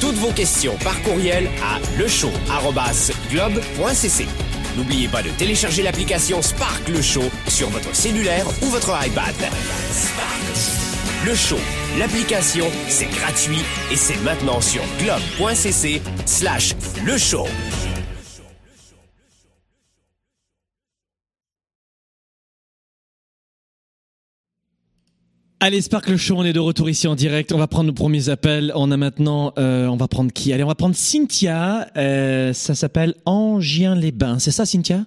S2: Toutes vos questions par courriel à lechaud.globe.cc. N'oubliez pas de télécharger l'application Spark Le Show sur votre cellulaire ou votre iPad. Le Show, l'application, c'est gratuit et c'est maintenant sur globe.cc slash le show.
S1: Allez, Sparkle Show, on est de retour ici en direct. On va prendre nos premiers appels. On a maintenant, euh, on va prendre qui? Allez, on va prendre Cynthia. Euh, ça s'appelle Angien-les-Bains. C'est ça, Cynthia?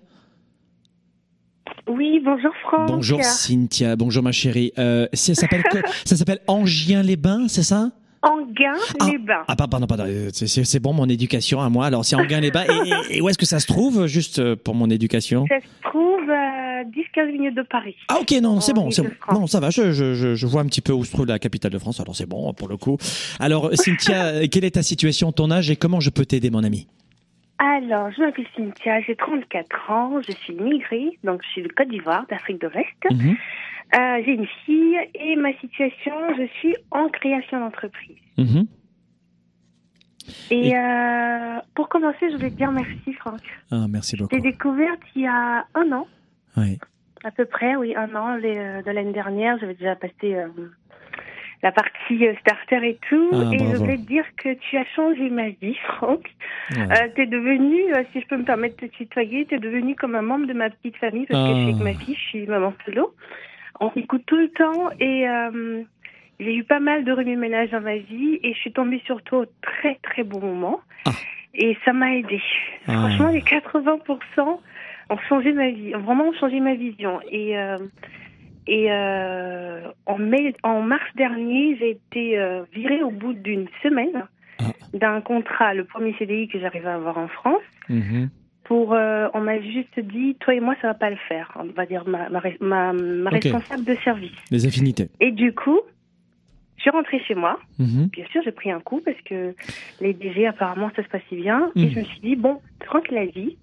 S3: Oui, bonjour Franck.
S1: Bonjour, Cynthia. Bonjour, ma chérie. Euh, ça s'appelle Ça s'appelle Angien-les-Bains, c'est ça?
S3: Anguin,
S1: Ah. Ah, pardon, pardon. euh, C'est- C'est c'est bon, mon éducation à moi. Alors, c'est Anguin-les-Bains. Et, et- et où est-ce que ça se trouve, juste euh, pour mon éducation
S3: Ça se trouve à 10-15 minutes de Paris.
S1: Ah ok non c'est bon c'est bon non ça va je, je, je, vois un petit peu où se trouve la capitale de France alors c'est bon pour le coup alors Cynthia euh, quelle est ta situation ton âge et comment je peux t'aider mon ami?
S3: Alors, je m'appelle Cynthia, j'ai 34 ans, je suis migrée, donc je suis de Côte d'Ivoire, d'Afrique de l'Est.
S1: Mhm,
S3: Euh, j'ai une fille et ma situation, je suis en création d'entreprise.
S1: mhm.
S3: Et,
S1: Et-
S3: euh, pour commencer, je voulais te dire merci Franck.
S1: ah merci beaucoup
S3: J'ai découverte il y a un an
S1: Ouais.
S3: À peu près, oui, un an les, euh, de l'année dernière. J'avais déjà passé la partie euh, starter et tout.
S1: Ah,
S3: et je
S1: bravo.
S3: voulais te dire que tu as changé ma vie, Franck.
S1: Ouais.
S3: Euh, t'es devenu, euh, si je peux me permettre de te tutoyer, t'es devenu comme un membre de ma petite famille parce que je suis avec
S1: Ah.
S3: ma fille, je suis maman solo. On s'écoute tout le temps et euh, j'ai eu pas mal de remue-ménage dans ma vie et je suis tombée sur toi au très très bon moment.
S1: Ah.
S3: Et ça m'a aidé.
S1: Ah.
S3: Franchement, les 80% ont changé ma vie, ont vraiment changé ma vision. Et euh, et euh, en mai, en mars dernier, j'ai été euh, virée au bout d'une semaine
S1: Ah.
S3: d'un contrat, le premier CDI que j'arrivais à avoir en France.
S1: Mhm.
S3: Pour, euh, on m'a juste dit, toi et moi, ça va pas le faire. On va dire ma, ma, res- ma, ma
S1: Ok.
S3: responsable de service.
S1: Les affinités.
S3: Et du coup, je suis rentrée chez moi.
S1: Mhm.
S3: Bien sûr, j'ai pris un coup parce que les DG, apparemment, ça se passait bien. Et
S1: Mhm.
S3: je me suis dit, bon, tranquille la vie.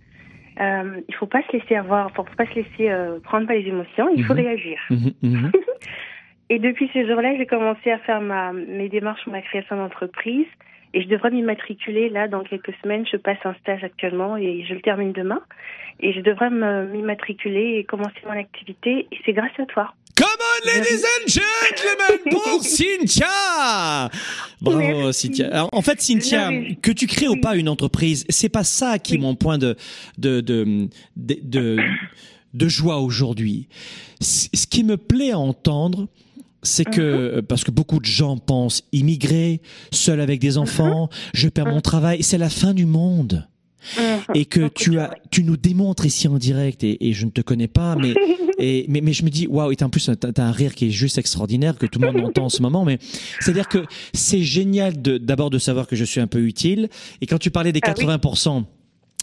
S3: Euh, il faut pas se laisser avoir, faut pas se laisser euh, prendre par les émotions. Il faut
S1: Mhm.
S3: réagir.
S1: Mhm. Mhm.
S3: Et depuis ce jour-là, j'ai commencé à faire ma, mes démarches pour ma création d'entreprise. Et je devrais m'immatriculer là dans quelques semaines. Je passe un stage actuellement et je le termine demain. Et je devrais m'immatriculer et commencer mon activité. Et c'est grâce à toi.
S1: Ladies and gentlemen, pour Cynthia Bravo,
S3: Merci.
S1: Cynthia. Alors, en fait, Cynthia, que tu crées ou pas une entreprise, c'est pas ça qui est mon point de, de, de, de, de, de joie aujourd'hui. Ce qui me plaît à entendre, c'est que, parce que beaucoup de gens pensent immigrer, seul avec des enfants, je perds mon travail, c'est la fin du monde et que tu as, tu nous démontres ici en direct et, et je ne te connais pas, mais et, mais, mais je me dis waouh et en plus t'as as un rire qui est juste extraordinaire que tout le monde entend en ce moment, mais c'est à dire que c'est génial d'abord de savoir que je suis un peu utile et quand tu parlais des
S3: Ah oui.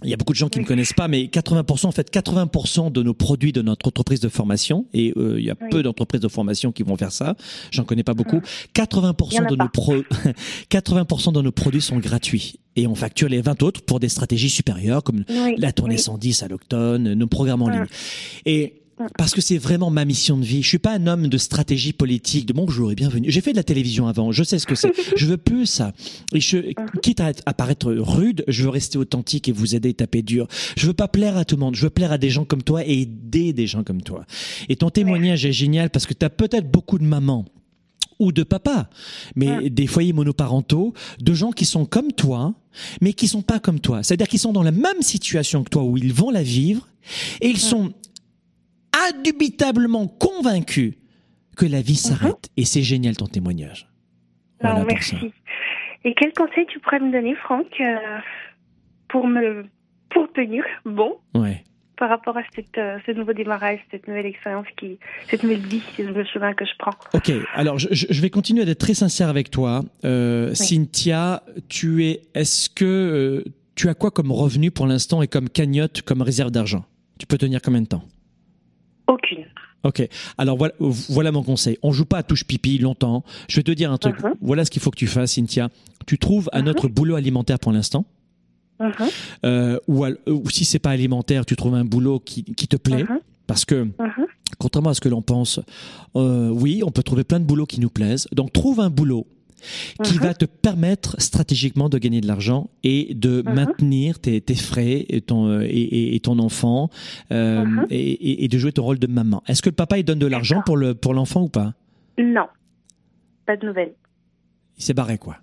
S1: 80%. Il y a beaucoup de gens qui ne
S3: Oui.
S1: connaissent pas, mais 80%, en fait, 80% de nos produits de notre entreprise de formation, et euh, il y a
S3: Oui.
S1: peu d'entreprises de formation qui vont faire ça, j'en connais pas beaucoup,
S3: Il y
S1: 80%
S3: en a
S1: de nos pro 80% de nos produits sont gratuits. Et on facture les 20 autres pour des stratégies supérieures, comme
S3: Oui,
S1: la tournée
S3: oui.
S1: 110 à l'octone, nos programmes en
S3: Mm.
S1: ligne. Et. Parce que c'est vraiment ma mission de vie. Je suis pas un homme de stratégie politique, de bonjour et bienvenue. J'ai fait de la télévision avant, je sais ce que c'est. je veux plus ça. Et je,
S3: Mm.
S1: quitte à, à paraître rude, je veux rester authentique et vous aider et taper dur. Je veux pas plaire à tout le monde. Je veux plaire à des gens comme toi et aider des gens comme toi. Et ton témoignage est génial parce que tu as peut-être beaucoup de mamans ou de papas, mais des foyers monoparentaux, de gens qui sont comme toi, mais qui sont pas comme toi. C'est-à-dire qu'ils sont dans la même situation que toi où ils vont la vivre et ils sont indubitablement convaincus que la vie s'arrête. Et c'est génial ton témoignage.
S3: Non,
S1: pour
S3: merci. Et quel conseil tu pourrais me donner, Franck, euh, pour me pour tenir bon
S1: Ouais.
S3: par rapport à cette, euh, ce nouveau démarrage, cette nouvelle expérience, qui, cette nouvelle vie, ce nouveau chemin que je prends?
S1: Ok, alors je, vais continuer d'être très sincère avec toi. Euh, Cynthia, tu es, est-ce que tu as quoi comme revenu pour l'instant et comme cagnotte, comme réserve d'argent? Tu peux tenir combien de temps?
S3: Aucune.
S1: Ok, alors voilà, voilà mon conseil. On joue pas à touche pipi longtemps. Je vais te dire un truc.
S3: Mhm.
S1: Voilà ce qu'il faut que tu fasses, Cynthia. Tu trouves un autre boulot alimentaire pour l'instant?
S3: Mhm,
S1: Euh, ou, ou si c'est pas alimentaire, tu trouves un boulot qui, qui te plaît?
S3: mhm,
S1: Parce que, contrairement à ce que l'on pense, euh, oui, on peut trouver plein de boulots qui nous plaisent. Donc, trouve un boulot qui
S3: Mhm.
S1: va te permettre stratégiquement de gagner de l'argent et de
S3: Mhm.
S1: maintenir tes, tes frais et ton, euh, et, et- et ton enfant euh,
S3: Mhm.
S1: et de jouer ton rôle de maman. Est-ce que le papa il donne de l'argent pour le pour l'enfant ou pas?
S3: Non. Pas de nouvelles.
S1: Il s'est barré quoi.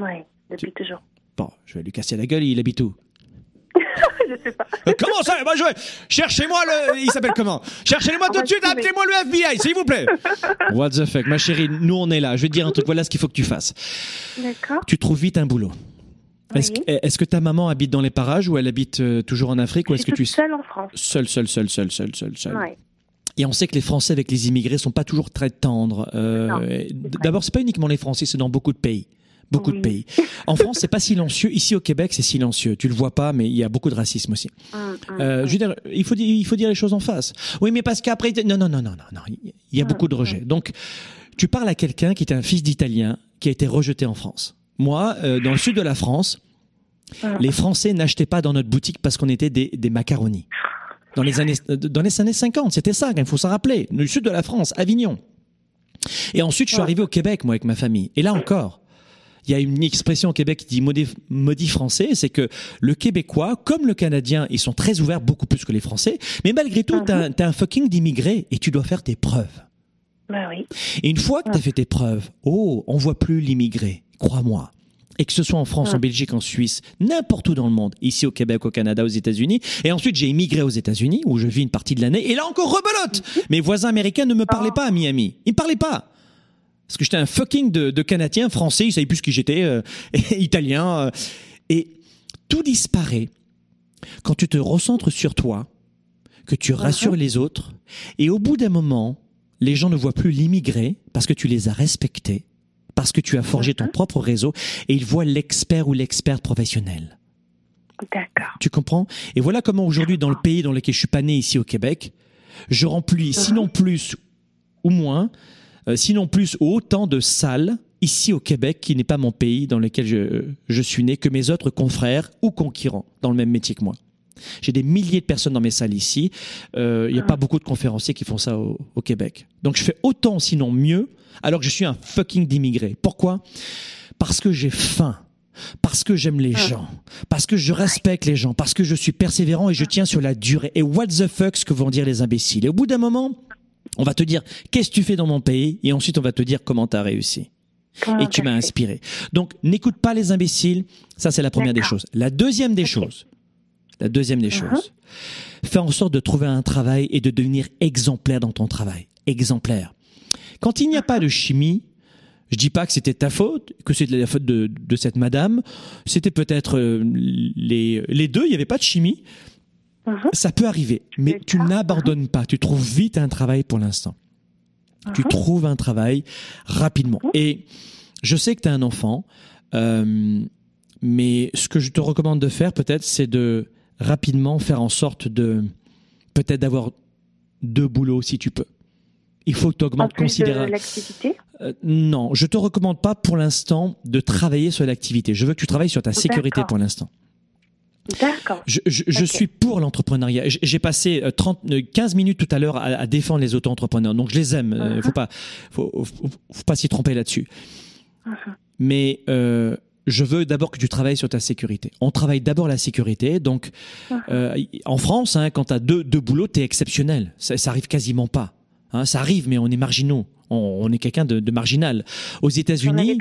S3: Oui, depuis toujours.
S1: Bon, je vais lui casser la gueule. Il habite où?
S3: Je sais pas.
S1: Euh, Comment ça? Je. Cherchez-moi le. Il s'appelle comment? Cherchez-moi
S3: On
S1: tout
S3: va
S1: de suite. Appelez-moi le FBI, s'il vous plaît. What the fuck, ma chérie. Nous, on est là. Je vais te dire un truc. Voilà ce qu'il faut que tu fasses.
S3: D'accord.
S1: Tu trouves vite un boulot. Est-ce que, ta maman habite dans les parages ou elle habite euh, toujours en Afrique ou est-ce que tu
S3: seule en France.
S1: seul, seul, seul, seul, seul, seul, seul.
S3: Ouais.
S1: Et on sait que les Français avec les immigrés sont pas toujours très tendres. Euh. D'abord, c'est pas uniquement les Français, c'est dans beaucoup de pays. Beaucoup de pays. En France, c'est pas silencieux. Ici, au Québec, c'est silencieux. Tu le vois pas, mais il y a beaucoup de racisme aussi.
S3: Hum, hum,
S1: Euh, je veux dire, il faut dire, il faut dire les choses en face. Oui, mais parce qu'après, non, non, non, non, non, non. Il y a
S3: Mm,
S1: beaucoup de rejets. Donc, tu parles à quelqu'un qui est un fils d'Italien qui a été rejeté en France. Moi, euh, dans le sud de la France, les Français n'achetaient pas dans notre boutique parce qu'on était des, des macaronis. Dans les années, dans les années 50, c'était ça, il faut s'en rappeler. Le sud de la France, Avignon. Et ensuite, je suis arrivé au Québec, moi, avec ma famille. Et là encore, Il y a une expression au Québec qui dit maudit, français, c'est que le Québécois, comme le Canadien, ils sont très ouverts, beaucoup plus que les Français, mais malgré tout, tu as, un fucking d'immigrés et tu dois faire tes preuves.
S3: Bah oui.
S1: Et une fois que tu as fait tes preuves, oh, on voit plus l'immigré, crois-moi et que ce soit en France, en Belgique, en Suisse, n'importe où dans le monde, ici au Québec, au Canada, aux États-Unis. Et ensuite, j'ai immigré aux États-Unis, où je vis une partie de l'année. Et là encore, rebelote Mes voisins américains ne me parlaient pas à Miami. Ils me parlaient pas. Parce que j'étais un fucking de, de Canadien, français, ils savaient plus qui j'étais, euh, italien. Euh. et tout disparaît quand tu te recentres sur toi, que tu rassures les autres. Et au bout d'un moment, les gens ne voient plus l'immigré parce que tu les as respectés parce que tu as forgé ton propre réseau et ils voient l'expert ou l'experte professionnel.
S3: D'accord.
S1: Tu comprends? Et voilà comment aujourd'hui, dans le pays dans lequel je suis pas né ici au Québec, je remplis, sinon plus ou moins, sinon plus autant de salles ici au Québec, qui n'est pas mon pays dans lequel je, je suis né, que mes autres confrères ou concurrents dans le même métier que moi. J'ai des milliers de personnes dans mes salles ici. Euh, il n'y a pas beaucoup de conférenciers qui font ça au, au, Québec. Donc je fais autant, sinon mieux, alors que je suis un fucking d'immigré. Pourquoi? Parce que j'ai faim. Parce que j'aime les gens, parce que je respecte les gens, parce que je suis persévérant et je tiens sur la durée. Et what the fuck ce que vont dire les imbéciles. Et au bout d'un moment, on va te dire qu'est-ce que tu fais dans mon pays? Et ensuite on va te dire comment tu as réussi. et tu m'as inspiré. Donc n'écoute pas les imbéciles, ça c'est la première des choses. La deuxième des choses, la deuxième des uh-huh. choses, fais en sorte de trouver un travail et de devenir exemplaire dans ton travail. Exemplaire. Quand il n'y a pas de chimie, je dis pas que c'était ta faute, que c'était la faute de, de cette madame. C'était peut-être euh, les, les deux, il n'y avait pas de chimie. Uh-huh. Ça peut arriver, mais tu n'abandonnes pas. Tu trouves vite un travail pour l'instant. Tu uh-huh. trouves un travail rapidement. Uh-huh. Et je sais que tu as un enfant, euh, mais ce que je te recommande de faire peut-être, c'est de rapidement faire en sorte de peut-être d'avoir deux boulots si tu peux il faut que tu augmentes considérablement.
S3: l'activité?
S1: Euh, Non, je te recommande pas pour l'instant de travailler sur l'activité. Je veux que tu travailles sur ta sécurité pour l'instant.
S3: D'accord.
S1: Je, suis pour l'entrepreneuriat. J'ai passé 30, euh, 15 euh, minutes tout à l'heure à, défendre les auto-entrepreneurs. Donc je les aime. Il ne uh-huh. faut pas, faut, pas s'y tromper là-dessus. Uh-huh. Mais je veux d'abord que tu travailles sur ta sécurité. On travaille d'abord la sécurité. Donc, uh-huh. en France, hein, quand tu as deux, deux boulots, tu es exceptionnel. Ça, ça arrive quasiment pas. Hein, ça arrive, mais on est marginaux. On, est quelqu'un de, marginal. Aux États-Unis.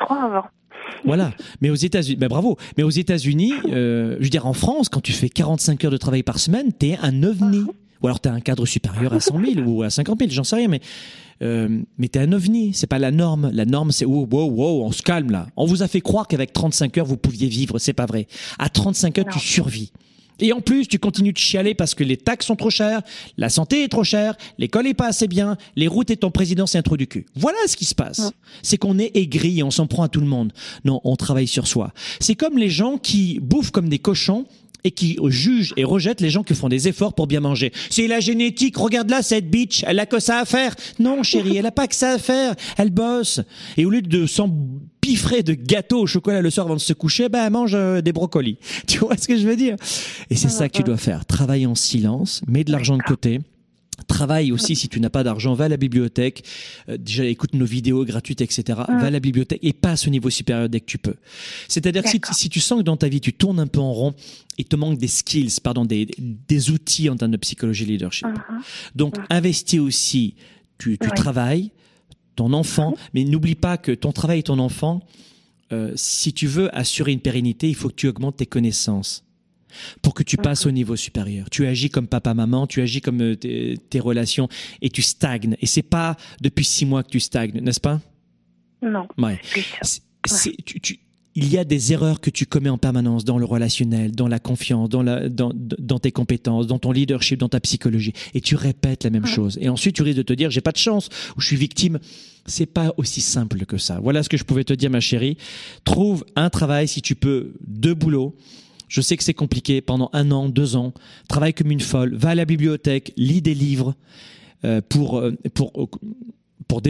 S1: Voilà. Mais aux États-Unis, ben bravo. Mais aux États-Unis, euh, je veux dire, en France, quand tu fais 45 heures de travail par semaine, t'es un ovni. Ou alors t'as un cadre supérieur à 100 000 ou à 50 000, j'en sais rien, mais euh, mais t'es un ovni. C'est pas la norme. La norme, c'est wow, wow, wow, on se calme là. On vous a fait croire qu'avec 35 heures vous pouviez vivre. C'est pas vrai. À 35 heures, tu survis. Et en plus, tu continues de chialer parce que les taxes sont trop chères, la santé est trop chère, l'école est pas assez bien, les routes et ton président c'est un trou du cul. Voilà ce qui se passe. C'est qu'on est aigri et on s'en prend à tout le monde. Non, on travaille sur soi. C'est comme les gens qui bouffent comme des cochons et qui jugent et rejettent les gens qui font des efforts pour bien manger. C'est la génétique, regarde là cette bitch, elle a que ça à faire. Non chérie, elle a pas que ça à faire, elle bosse. Et au lieu de s'empiffrer de gâteaux au chocolat le soir avant de se coucher, ben elle mange euh, des brocolis. Tu vois ce que je veux dire? Et c'est ça que tu dois faire, travailler en silence, mets de l'argent de côté Travaille aussi si tu n'as pas d'argent, va à la bibliothèque. Euh, déjà, écoute nos vidéos gratuites, etc. Va à la bibliothèque et passe au niveau supérieur dès que tu peux. C'est-à-dire que si, tu sens que dans ta vie tu tournes un peu en rond, il te manque des skills, pardon, des, des outils en termes de psychologie leadership. Uh-huh. Donc, investis aussi. Tu, tu travailles, ton enfant, mais n'oublie pas que ton travail et ton enfant, euh, si tu veux assurer une pérennité, il faut que tu augmentes tes connaissances pour que tu passes au niveau supérieur. Tu agis comme papa-maman, tu agis comme euh, tes, relations et tu stagnes. Et c'est pas depuis six mois que tu stagnes, n'est-ce pas?
S3: Non.
S1: Ouais. Il y a des erreurs que tu commets en permanence dans le relationnel, dans la confiance, dans, la, dans, dans tes compétences, dans ton leadership, dans ta psychologie. Et tu répètes la même chose. Et ensuite, tu risques de te dire, j'ai pas de chance, ou je suis victime. C'est pas aussi simple que ça. Voilà ce que je pouvais te dire, ma chérie. Trouve un travail, si tu peux, deux boulots je sais que c'est compliqué pendant un an, deux ans. Travaille comme une folle. Va à la bibliothèque, lis des livres euh, pour, euh, pour, pour,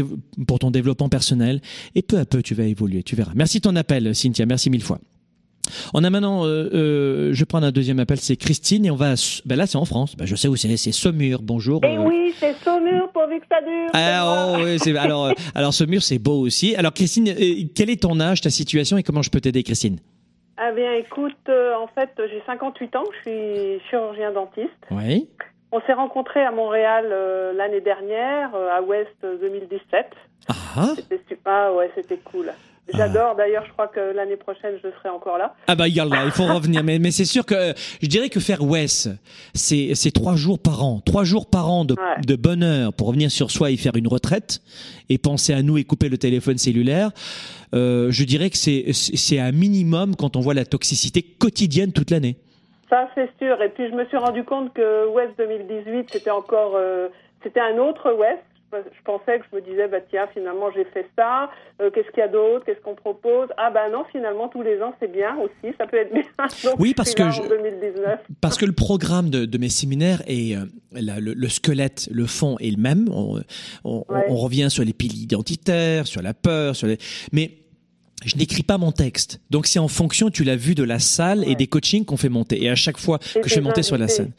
S1: pour ton développement personnel. Et peu à peu, tu vas évoluer. Tu verras. Merci de ton appel, Cynthia. Merci mille fois. On a maintenant, euh, euh, je prends un deuxième appel, c'est Christine et on va, ben là c'est en France, ben je sais où c'est, c'est Saumur, bonjour.
S3: Eh oui, c'est Saumur,
S4: mur pourvu que ça dure.
S1: Ah, oh, oui, alors, alors ce mur, c'est beau aussi. Alors Christine, quel est ton âge, ta situation et comment je peux t'aider, Christine?
S4: Ah bien, écoute, en fait, j'ai 58 ans, je suis chirurgien dentiste.
S1: Oui.
S4: On s'est rencontrés à Montréal l'année dernière, à Ouest 2017.
S1: Ah.
S4: C'était super, ouais, c'était cool. J'adore. D'ailleurs, je crois que l'année prochaine, je serai encore là.
S1: Ah bah là, il faut revenir. Mais, mais c'est sûr que je dirais que faire West, c'est c'est trois jours par an, trois jours par an de, de bonheur pour revenir sur soi et faire une retraite et penser à nous et couper le téléphone cellulaire. Euh, je dirais que c'est c'est un minimum quand on voit la toxicité quotidienne toute l'année.
S4: Ça, c'est sûr. Et puis, je me suis rendu compte que West 2018, c'était encore, euh, c'était un autre West je pensais que je me disais, bah tiens, finalement j'ai fait ça, euh, qu'est-ce qu'il y a d'autre, qu'est-ce qu'on propose? Ah bah non, finalement tous les ans c'est bien aussi, ça peut être bien.
S1: oui, parce que
S4: je... 2019.
S1: parce que le programme de, de mes séminaires est euh, le, squelette, le fond est le même. On, on, on revient sur les piles identitaires, sur la peur, sur les, mais je n'écris pas mon texte. Donc c'est en fonction, tu l'as vu, de la salle et des coachings qu'on fait monter. Et à chaque fois que je fais monter sur la scène.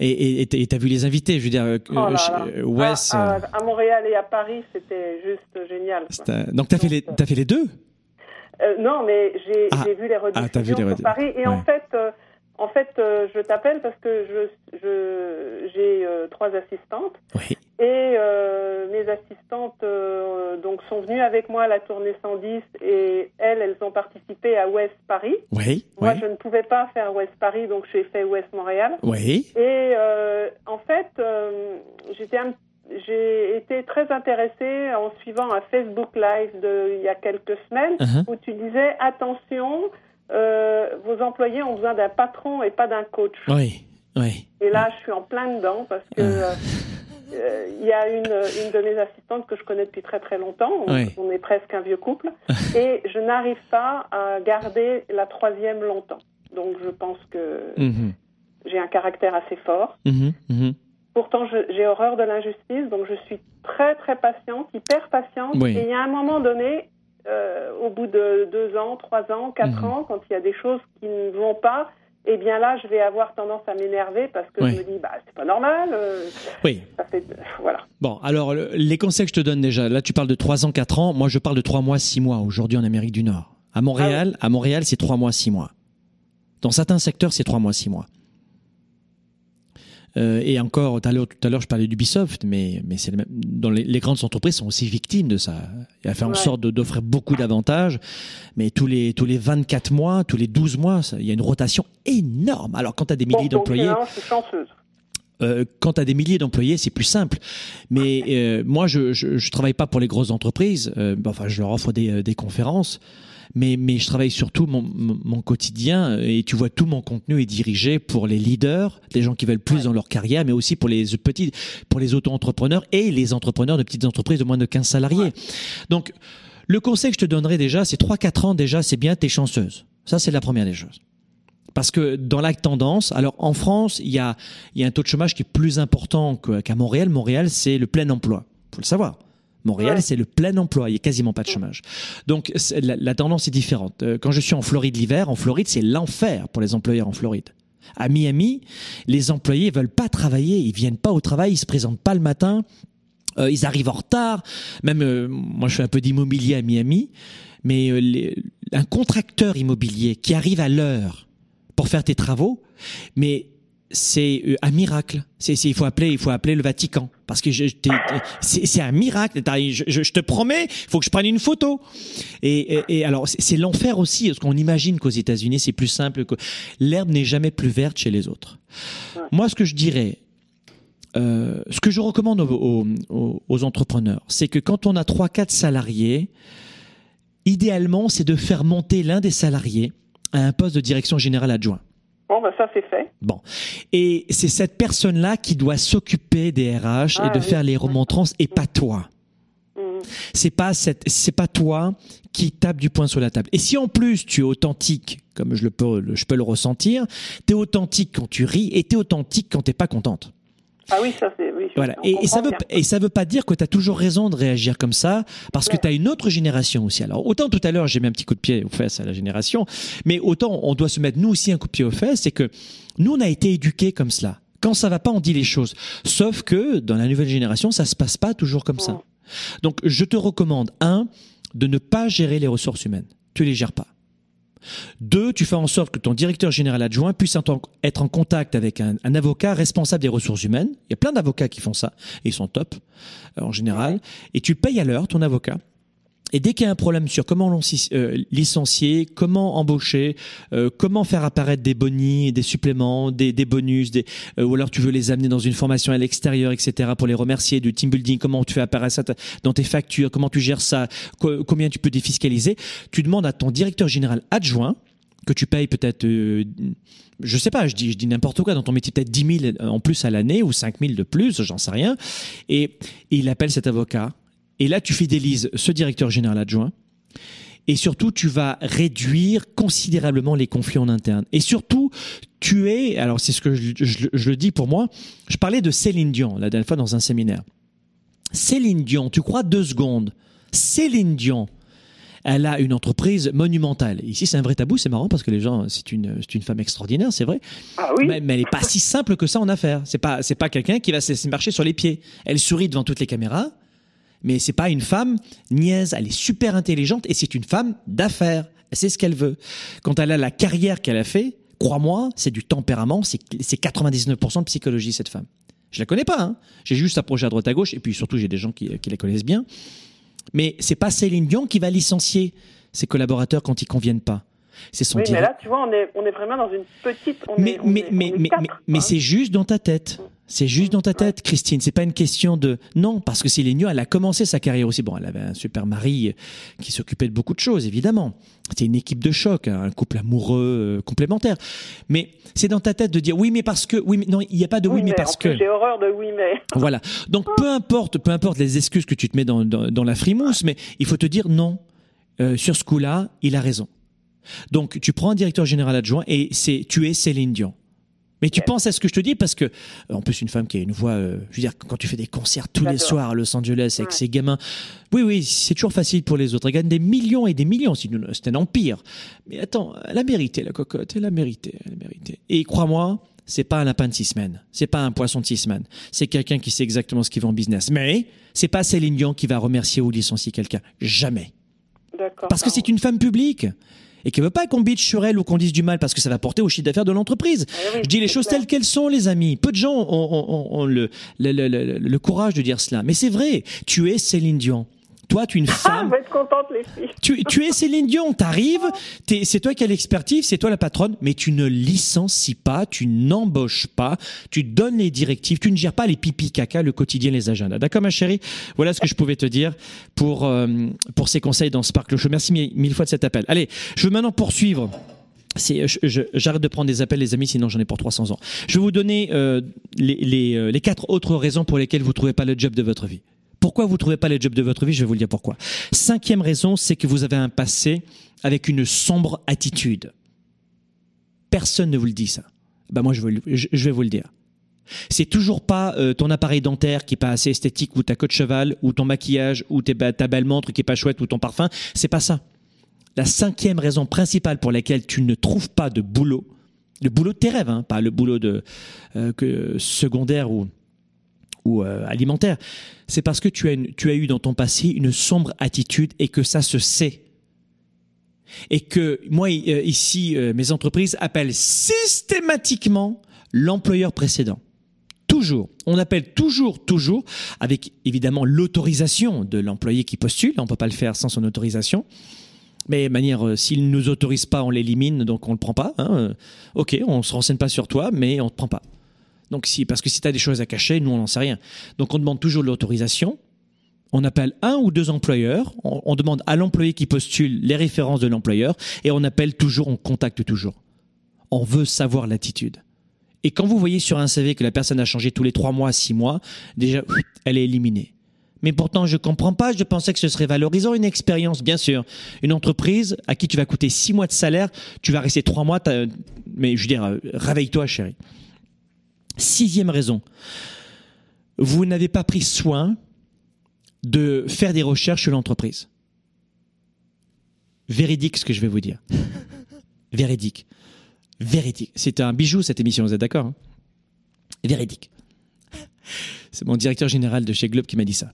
S1: Et tu as vu les invités, je veux dire, euh,
S4: oh euh, Wes. À, à, Montréal et à Paris, c'était juste génial.
S1: Donc tu as, fait les, as fait les deux?
S4: Euh, Non, mais j'ai ah. vu les rediffusions ah, vu les sur Paris. Et en fait, en fait, euh, je t'appelle parce que je, je j'ai euh, trois assistantes
S1: oui.
S4: et euh, mes assistantes donc sont venues avec moi à la tournée 110 et elles, elles ont participé à Ouest Paris.
S1: Oui.
S4: Moi, je ne pouvais pas faire Ouest Paris, donc j'ai fait Ouest Montréal.
S1: Oui.
S4: Et en fait, j'étais j'ai été très intéressée en suivant un Facebook Live de il y a quelques semaines uh-huh. où tu disais attention euh, vos employés ont besoin d'un patron et pas d'un coach.
S1: Oui, oui.
S4: Et là, je suis en plein dedans parce que ah. euh, il y a une, une de mes assistantes que je connais depuis très très longtemps. On, est presque un vieux couple. et je n'arrive pas à garder la troisième longtemps. Donc, je pense que mhm. j'ai un caractère assez fort.
S1: Mhm, mhm.
S4: Pourtant, j'ai horreur de l'injustice, donc je suis très très patiente, hyper patiente. Et il y a un moment donné, euh, au bout de deux ans, trois ans, quatre mhm. ans, quand il y a des choses qui ne vont pas, eh bien là, je vais avoir tendance à m'énerver parce que je me dis, bah, c'est pas normal. Euh,
S1: oui.
S4: voilà.
S1: Bon, alors, les conseils que je te donne déjà, là, tu parles de trois ans, quatre ans. Moi, je parle de trois mois, six mois aujourd'hui en Amérique du Nord. À Montréal, ah à Montréal, c'est trois mois, six mois. Dans certains secteurs, c'est trois mois, six mois. Euh, et encore, tout à l'heure, je parlais d'Ubisoft, mais mais c'est dans les, les, grandes entreprises sont aussi victimes de ça. Il a fait en sorte d'offrir beaucoup d'avantages, mais tous les tous les 24 mois, tous les 12 mois, ça, il y a une rotation énorme. Alors quand tu as des milliers d'employés, euh, quand tu as des milliers d'employés, c'est plus simple. Mais euh, moi, je, je travaille pas pour les grosses entreprises. Euh, enfin, je leur offre des, des conférences mais, mais je travaille surtout mon, mon, quotidien et tu vois tout mon contenu est dirigé pour les leaders, les gens qui veulent plus dans leur carrière, mais aussi pour les petits, pour les auto-entrepreneurs et les entrepreneurs de petites entreprises de moins de 15 salariés. Donc, le conseil que je te donnerai déjà, c'est 3-4 ans déjà, c'est bien, t'es chanceuse. Ça, c'est la première des choses. Parce que dans la tendance, alors en France, il y a, il y a un taux de chômage qui est plus important qu'à Montréal. Montréal, c'est le plein emploi. Faut le savoir. Montréal, c'est le plein emploi, il n'y a quasiment pas de chômage. Donc la, tendance est différente. Euh, quand je suis en Floride l'hiver, en Floride, c'est l'enfer pour les employeurs en Floride. À Miami, les employés veulent pas travailler, ils viennent pas au travail, ils se présentent pas le matin, euh, ils arrivent en retard. Même euh, moi, je fais un peu d'immobilier à Miami, mais un contracteur immobilier qui arrive à l'heure pour faire tes travaux, mais c'est euh, un miracle. C'est, il faut appeler, il faut appeler le Vatican parce que c'est, un miracle. Je, je, te promets, il faut que je prenne une photo. Et, et, alors c'est, l'enfer aussi, parce qu'on imagine qu'aux États-Unis c'est plus simple que l'herbe n'est jamais plus verte chez les autres. Moi, ce que je dirais, euh, ce que je recommande aux, aux, aux entrepreneurs, c'est que quand on a trois, quatre salariés, idéalement, c'est de faire monter l'un des salariés à un poste de direction générale adjoint.
S4: Bon, ben ça c'est fait.
S1: Bon. Et c'est cette personne-là qui doit s'occuper des RH et ah de faire les remontrances et pas toi. Mm. C'est pas cette, c'est pas toi qui tape du poing sur la table. Et si en plus tu es authentique, comme je le peux, je peux le ressentir, t'es authentique quand tu ris et t'es authentique quand t'es pas contente.
S4: Ah oui, ça c'est
S1: Voilà. Et, ça veut et ça veut pas dire que tu as toujours raison de réagir comme ça parce que tu as une autre génération aussi. Alors autant tout à l'heure j'ai mis un petit coup de pied aux fesses à la génération, mais autant on doit se mettre nous aussi un coup de pied aux fesses, c'est que nous on a été éduqués comme cela Quand ça va pas, on dit les choses. Sauf que dans la nouvelle génération, ça se passe pas toujours comme ça. Donc, je te recommande un de ne pas gérer les ressources humaines. Tu les gères pas. Deux, tu fais en sorte que ton directeur général adjoint puisse être en contact avec un, avocat responsable des ressources humaines. Il y a plein d'avocats qui font ça, et ils sont top euh, en général. Et tu payes à l'heure ton avocat. Et dès qu'il y a un problème sur comment euh, licencier, comment embaucher, euh, comment faire apparaître des bonis, des suppléments, des, bonus, euh, ou alors tu veux les amener dans une formation à l'extérieur, etc. pour les remercier, du team building, comment tu fais apparaître ça dans tes factures, comment tu gères ça, combien tu peux défiscaliser, tu demandes à ton directeur général adjoint que tu payes peut-être, je sais pas, je dis, je dis n'importe quoi, dans ton métier peut-être 10 000 en plus à l'année ou 5 000 de plus, j'en sais rien, et il appelle cet avocat et là, tu fidélises ce directeur général adjoint. Et surtout, tu vas réduire considérablement les conflits en interne. Et surtout, tu es, alors c'est ce que je, le dis pour moi, je parlais de Céline Dion la dernière fois dans un séminaire. Céline Dion, tu crois deux secondes, Céline Dion, elle a une entreprise monumentale. Ici, c'est un vrai tabou, c'est marrant parce que les gens, c'est une, c'est une femme extraordinaire, c'est vrai.
S4: Ah oui.
S1: mais, elle n'est pas si simple que ça en affaires. C'est pas, c'est pas quelqu'un qui va se marcher sur les pieds. Elle sourit devant toutes les caméras mais c'est pas une femme niaise, elle est super intelligente et c'est une femme d'affaires. Sait ce qu'elle veut. Quand elle a la carrière qu'elle a fait, crois-moi, c'est du tempérament, c'est 99% de psychologie cette femme. Je la connais pas, hein. j'ai juste approché à droite à gauche et puis surtout j'ai des gens qui, qui la connaissent bien. Mais c'est pas Céline Dion qui va licencier ses collaborateurs quand ils conviennent pas. C'est son
S4: oui, mais là, tu vois, on est, on est vraiment dans une petite.
S1: mais mais, mais, mais, mais c'est juste dans ta tête. C'est juste dans ta tête, Christine. C'est pas une question de non, parce que Céline Dion, elle a commencé sa carrière aussi. Bon, elle avait un super mari qui s'occupait de beaucoup de choses, évidemment. C'était une équipe de choc, hein, un couple amoureux euh, complémentaire. Mais c'est dans ta tête de dire oui, mais parce que oui, mais non, il n'y a pas de oui, mais, parce que.
S4: J'ai horreur de oui, mais.
S1: Voilà. Donc peu importe, peu importe les excuses que tu te mets dans, dans, la frimousse, mais il faut te dire non. Euh, sur ce coup-là, il a raison. Donc tu prends un directeur général adjoint et c'est tu es Céline Dion. Mais tu penses à ce que je te dis parce que, en plus, une femme qui a une voix, euh, je veux dire, quand tu fais des concerts tous les soirs à Los Angeles avec ses gamins, oui, oui, c'est toujours facile pour les autres. Elle gagne des millions et des millions. C'est un empire. Mais attends, elle a mérité la cocotte. Elle a mérité. Elle a mérité. Et crois-moi, c'est pas un lapin de six semaines. C'est pas un poisson de six semaines. C'est quelqu'un qui sait exactement ce qu'il va en business. Mais c'est pas Céline Dion qui va remercier ou licencier quelqu'un. Jamais. Parce que c'est une femme publique et qui veut pas qu'on bitch sur elle ou qu'on dise du mal parce que ça va porter au chiffre d'affaires de l'entreprise. Ah je dis les choses telles qu'elles sont, les amis. Peu de gens ont, le, le, courage de dire cela. Mais c'est vrai. Tu es Céline Dion. Toi, tu es une ah, femme.
S4: Ah, être contente, les filles.
S1: Tu, tu es Céline Dion, t'arrives, c'est toi qui as l'expertise, c'est toi la patronne, mais tu ne licencies pas, tu n'embauches pas, tu donnes les directives, tu ne gères pas les pipi caca, le quotidien, les agendas. D'accord, ma chérie? Voilà ce que je pouvais te dire pour, euh, pour ces conseils dans Sparkle Show. Merci mille, fois de cet appel. Allez, je veux maintenant poursuivre. J'arrête de prendre des appels, les amis, sinon j'en ai pour 300 ans. Je vais vous donner euh, les, les, euh, les quatre autres raisons pour lesquelles vous ne trouvez pas le job de votre vie. Pourquoi vous ne trouvez pas les jobs de votre vie? Je vais vous le dire pourquoi. Cinquième raison, c'est que vous avez un passé avec une sombre attitude. Personne ne vous le dit ça. Ben moi, je vais, vous le dire. C'est toujours pas euh, ton appareil dentaire qui est pas assez esthétique ou ta queue de cheval ou ton maquillage ou ta belle montre qui est pas chouette ou ton parfum. C'est pas ça. La cinquième raison principale pour laquelle tu ne trouves pas de boulot, le boulot de tes rêves, hein, pas le boulot de euh, secondaire ou euh, alimentaire, c'est parce que tu as, eu dans ton passé une sombre attitude et que ça se sait. Et que moi, euh, ici, euh, mes entreprises appellent systématiquement l'employeur précédent. Toujours. On appelle toujours, toujours, avec évidemment l'autorisation de l'employé qui postule. On ne peut pas le faire sans son autorisation. Mais de manière, s'il ne nous autorise pas, on l'élimine, donc on ne le prend pas. Hein. Ok, on se renseigne pas sur toi, mais on ne te prend pas. Donc si, parce que si tu as des choses à cacher, nous on n'en sait rien. Donc on demande toujours l'autorisation. On appelle un ou deux employeurs. On, demande à l'employé qui postule les références de l'employeur et on appelle toujours, on contacte toujours. On veut savoir l'attitude. Et quand vous voyez sur un CV que la personne a changé tous les trois mois, six mois, déjà, elle est éliminée. Mais pourtant, je comprends pas. Je pensais que ce serait valorisant une expérience, bien sûr. Une entreprise à qui tu vas coûter six mois de salaire, tu vas rester trois mois. Mais je veux dire, euh, réveille-toi, chérie. Sixième raison, vous n'avez pas pris soin de faire des recherches sur l'entreprise. Véridique ce que je vais vous dire. Véridique. Véridique. C'est un bijou cette émission, vous êtes d'accord hein? Véridique. C'est mon directeur général de chez Globe qui m'a dit ça.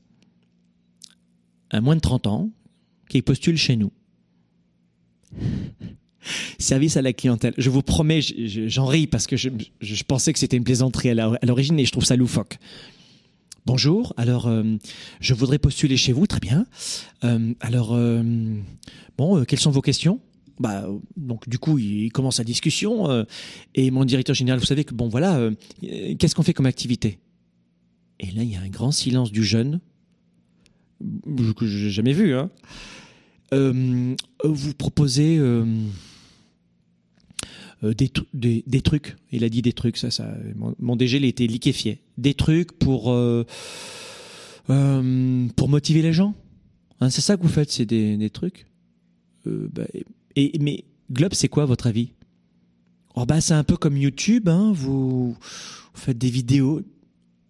S1: Un moins de 30 ans qui postule chez nous. Service à la clientèle. Je vous promets, j'en ris parce que je, pensais que c'était une plaisanterie à l'origine et je trouve ça loufoque. Bonjour, alors euh, je voudrais postuler chez vous, très bien. Euh, alors, euh, bon, quelles sont vos questions? Bah, donc du coup, il commence la discussion et mon directeur général, vous savez que bon voilà, qu'est-ce qu'on fait comme activité? Et là, il y a un grand silence du jeune que j'ai jamais vu. Hein. vous proposez des, des, trucs. Il a dit des trucs, ça, ça. Mon, DG, il était liquéfié des trucs pour, euh, euh, pour motiver les gens. Hein, c'est ça que vous faites, c'est des, trucs. Euh, bah, et, mais Globe, c'est quoi votre avis? Oh, bah, C'est un peu comme YouTube, hein, vous, faites des vidéos.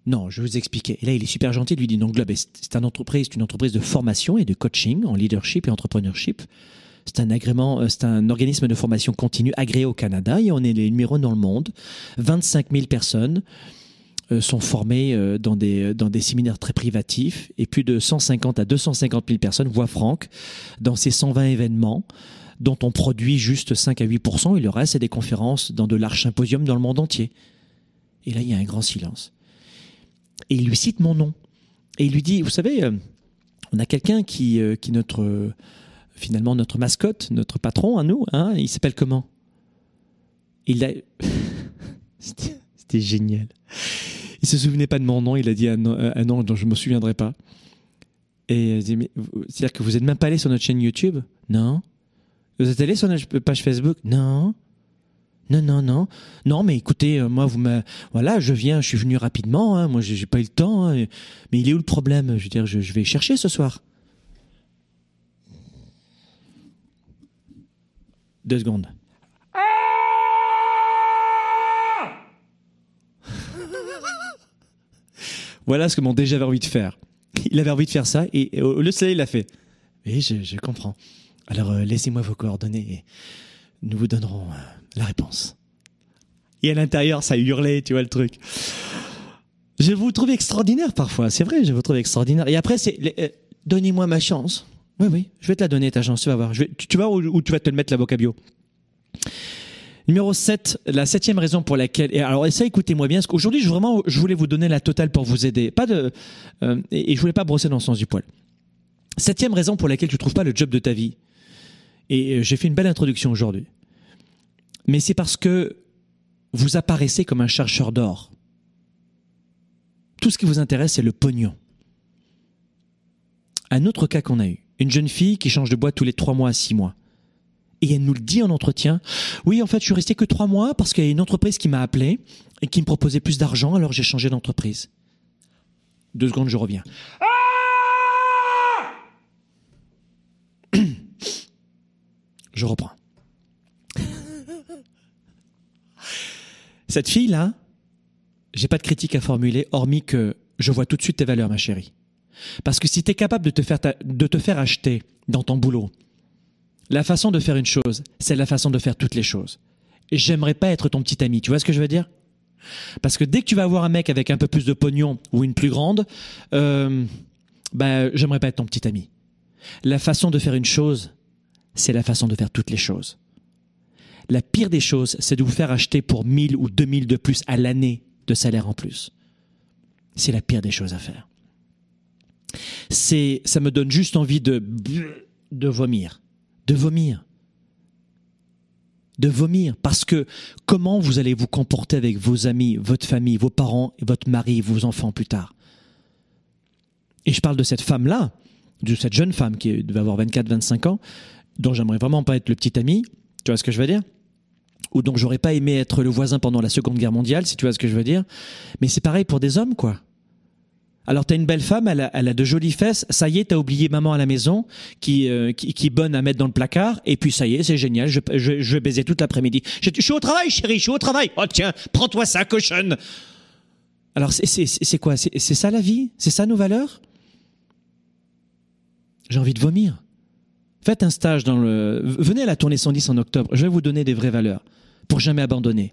S1: Non, je vais vous expliquer. Et là, il est super gentil, il lui dit non, Globe, c'est une entreprise, une entreprise de formation et de coaching en leadership et entrepreneurship. C'est un agrément, c'est un organisme de formation continue agréé au Canada et on est les numéros dans le monde. 25 000 personnes. Euh, sont formés euh, dans des, dans des séminaires très privatifs et plus de 150 à 250 000 personnes voient Franck dans ces 120 événements dont on produit juste 5 à 8 et le reste c'est des conférences dans de larges symposiums dans le monde entier. Et là il y a un grand silence. Et il lui cite mon nom. Et il lui dit, vous savez, euh, on a quelqu'un qui, qui notre finalement notre mascotte, notre patron à nous, hein, il s'appelle comment? Il a c'était génial. Il se souvenait pas de mon nom, il a dit un, nom dont je me souviendrai pas. Et c'est-à-dire que vous êtes même pas allé sur notre chaîne YouTube? Non. Vous êtes allé sur notre page Facebook? Non. Non, non, non. Non, mais écoutez, euh, moi, vous voilà, je viens, je suis venu rapidement, hein, moi, j'ai pas eu le temps, hein, mais il est où le problème? Je veux je vais chercher ce soir. Deux secondes. Voilà ce que mon DG avait envie de faire. Il avait envie de faire ça et, au lieu de ça, il l'a fait. Oui, je, comprends. Alors euh, laissez-moi vos coordonnées et nous vous donnerons euh, la réponse. Et à l'intérieur, ça hurlait, tu vois le truc. Je vous trouve extraordinaire parfois, c'est vrai, je vous trouve extraordinaire. Et après, euh, donnez-moi ma chance. Oui, oui, je vais te la donner ta chance, tu vas voir. Je tu, vas où, tu vas te le mettre l'avocat bio. Numéro 7, la septième raison pour laquelle. Et alors, ça, écoutez-moi bien, parce qu'aujourd'hui, je, vraiment, je voulais vous donner la totale pour vous aider. Pas de, euh, et, je voulais pas brosser dans le sens du poil. Septième raison pour laquelle tu trouves pas le job de ta vie. Et euh, j'ai fait une belle introduction aujourd'hui. Mais c'est parce que vous apparaissez comme un chercheur d'or. Tout ce qui vous intéresse, c'est le pognon. Un autre cas qu'on a eu. Une jeune fille qui change de boîte tous les trois mois à six mois et elle nous le dit en entretien. Oui, en fait, je suis resté que trois mois parce qu'il y a une entreprise qui m'a appelé et qui me proposait plus d'argent, alors j'ai changé d'entreprise. Deux secondes, je reviens. je reprends. Cette fille-là, j'ai pas de critique à formuler, hormis que je vois tout de suite tes valeurs, ma chérie. Parce que si tu es capable de te, faire de te faire acheter dans ton boulot, la façon de faire une chose, c'est la façon de faire toutes les choses. J'aimerais pas être ton petit ami, tu vois ce que je veux dire? Parce que dès que tu vas avoir un mec avec un peu plus de pognon ou une plus grande, euh, ben j'aimerais pas être ton petit ami. La façon de faire une chose, c'est la façon de faire toutes les choses. La pire des choses, c'est de vous faire acheter pour 1000 ou 2000 de plus à l'année de salaire en plus. C'est la pire des choses à faire. C'est, ça me donne juste envie de, de vomir de vomir. De vomir. Parce que comment vous allez vous comporter avec vos amis, votre famille, vos parents, votre mari, vos enfants plus tard? Et je parle de cette femme-là, de cette jeune femme qui devait avoir 24-25 ans, dont j'aimerais vraiment pas être le petit ami. Tu vois ce que je veux dire? Ou dont j'aurais pas aimé être le voisin pendant la Seconde Guerre mondiale, si tu vois ce que je veux dire. Mais c'est pareil pour des hommes, quoi. Alors t'as une belle femme, elle a, de jolies fesses, ça y est, t'as oublié maman à la maison, qui, euh, qui, est bonne à mettre dans le placard, et puis ça y est, c'est génial, je, je, je vais baiser toute l'après-midi. Je, suis au travail, chérie, je suis au travail. Oh tiens, prends-toi ça, cochonne. Alors c'est quoi? C'est ça la vie? C'est ça nos valeurs? J'ai envie de vomir. Faites un stage dans le... Venez à la tournée 110 en octobre, je vais vous donner des vraies valeurs, pour jamais abandonner.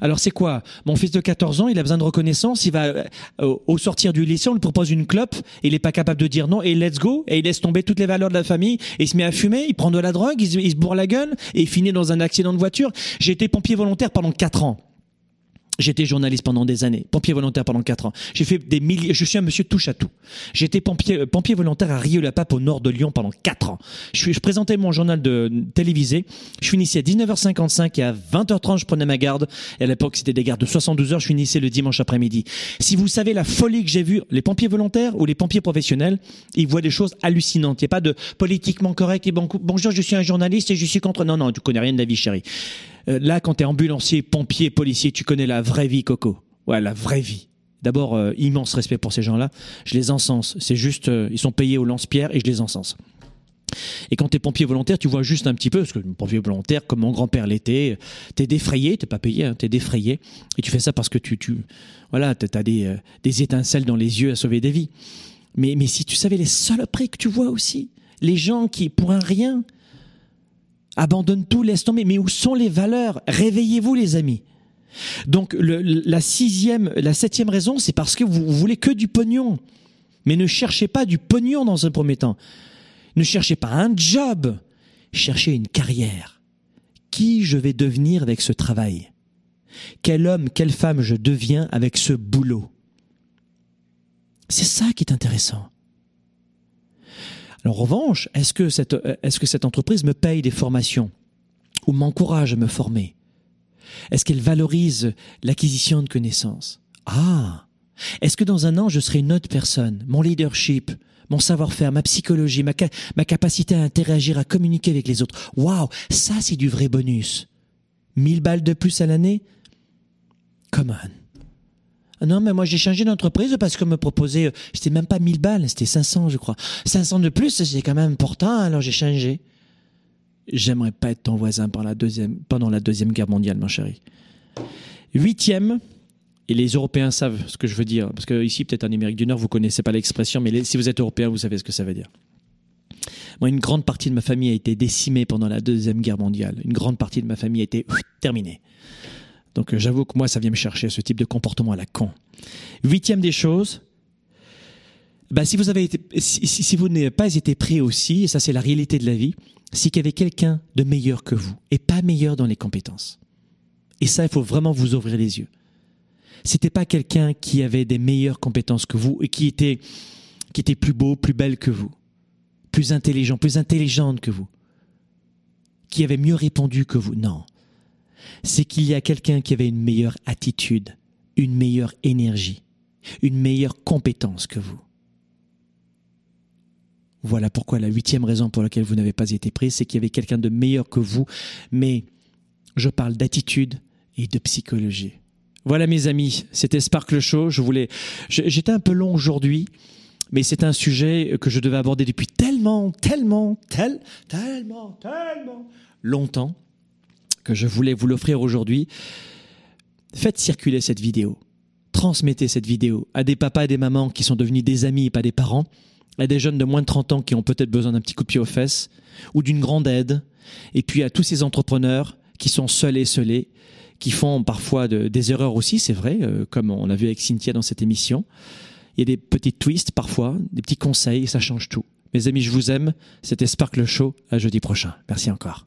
S1: Alors c'est quoi? Mon fils de 14 ans, il a besoin de reconnaissance, il va euh, au sortir du lycée, on lui propose une clope, il est pas capable de dire non et let's go et il laisse tomber toutes les valeurs de la famille et il se met à fumer, il prend de la drogue, il se, il se bourre la gueule et il finit dans un accident de voiture. J'ai été pompier volontaire pendant 4 ans. J'étais journaliste pendant des années, pompier volontaire pendant quatre ans. J'ai fait des milliers, je suis un monsieur touche à tout. J'étais pompier, euh, pompier volontaire à Rieux-la-Pape au nord de Lyon pendant quatre ans. Je, suis, je présentais mon journal de télévisé. Je finissais à 19h55 et à 20h30 je prenais ma garde. Et à l'époque c'était des gardes de 72 heures. Je finissais le dimanche après-midi. Si vous savez la folie que j'ai vue, les pompiers volontaires ou les pompiers professionnels, ils voient des choses hallucinantes. Il n'y a pas de politiquement correct et bon, bonjour, je suis un journaliste et je suis contre. Non, non, tu connais rien de la vie, chérie. Euh, là, quand tu es ambulancier, pompier, policier, tu connais la vraie vie, Coco. Ouais, la vraie vie. D'abord, euh, immense respect pour ces gens-là. Je les encense. C'est juste, euh, ils sont payés au lance-pierre et je les encense. Et quand tu es pompier volontaire, tu vois juste un petit peu, parce que pompier volontaire, comme mon grand-père l'était, tu es défrayé, t'es pas payé, hein, tu es défrayé, et tu fais ça parce que tu, tu voilà, as des, étincelles dans les yeux à sauver des vies. Mais, mais si tu savais les saloperies que tu vois aussi, les gens qui, pour un rien, Abandonne tout, laisse tomber. Mais où sont les valeurs? Réveillez-vous, les amis. Donc la sixième, la septième raison, c'est parce que vous, voulez que du pognon. Mais ne cherchez pas du pognon dans un premier temps. Ne cherchez pas un job. Cherchez une carrière. Qui je vais devenir avec ce travail? Quel homme, quelle femme je deviens avec ce boulot? C'est ça qui est intéressant. En revanche, est-ce que cette, euh, est-ce que cette entreprise me paye des formations ou m'encourage à me former? Est-ce qu'elle valorise l'acquisition de connaissances? Ah Est-ce que dans un an, je serai une autre personne Mon leadership, mon savoir-faire, ma psychologie, ma, ma capacité à interagir, à communiquer avec les autres? Waouh Ça, c'est du vrai bonus. 1000 balles de plus à l'année? Come on. Ah non, mais moi j'ai changé d'entreprise parce qu'on me proposait, euh, c'était même pas 1000 balles, c'était 500 je crois. 500 de plus, c'est quand même important, alors j'ai changé. J'aimerais pas être ton voisin pendant la deuxième, guerre mondiale, mon chéri. Huitième, et les Européens savent ce que je veux dire, parce que ici, peut-être en Amérique du Nord, vous connaissez pas l'expression, mais si vous êtes Européen, vous savez ce que ça veut dire. Moi, une grande partie de ma famille a été décimée pendant la deuxième guerre mondiale. Une grande partie de ma famille a été terminée. Donc euh, j'avoue que moi, ça vient me chercher ce type de comportement à la con. Huitième des choses, bah, si vous si, n'avez pas été prêt aussi, et ça c'est la réalité de la vie, c'est qu'il y avait quelqu'un de meilleur que vous et pas meilleur dans les compétences. Et ça, il faut vraiment vous ouvrir les yeux. C'était pas quelqu'un qui avait des meilleures compétences que vous et qui était, qui était plus beau, plus belle que vous, plus intelligent, plus intelligente que vous, qui avait mieux répondu que vous. Non c'est qu'il y a quelqu'un qui avait une meilleure attitude, une meilleure énergie, une meilleure compétence que vous. Voilà pourquoi la huitième raison pour laquelle vous n'avez pas été pris, c'est qu'il y avait quelqu'un de meilleur que vous, mais je parle d'attitude et de psychologie. Voilà mes amis, c'était Sparkle Show. Je voulais, j'étais un peu long aujourd'hui, mais c'est un sujet que je devais aborder depuis tellement, tellement, tel, tellement, tellement longtemps que je voulais vous l'offrir aujourd'hui. Faites circuler cette vidéo. Transmettez cette vidéo à des papas et des mamans qui sont devenus des amis et pas des parents, à des jeunes de moins de 30 ans qui ont peut-être besoin d'un petit coup de pied aux fesses ou d'une grande aide, et puis à tous ces entrepreneurs qui sont seuls et seuls, qui font parfois des erreurs aussi, c'est vrai, euh, comme on a vu avec Cynthia dans cette émission. Il y a des petits twists parfois, des petits conseils, ça change tout. Mes amis, je vous aime. C'était Sparkle Show. À jeudi prochain. Merci encore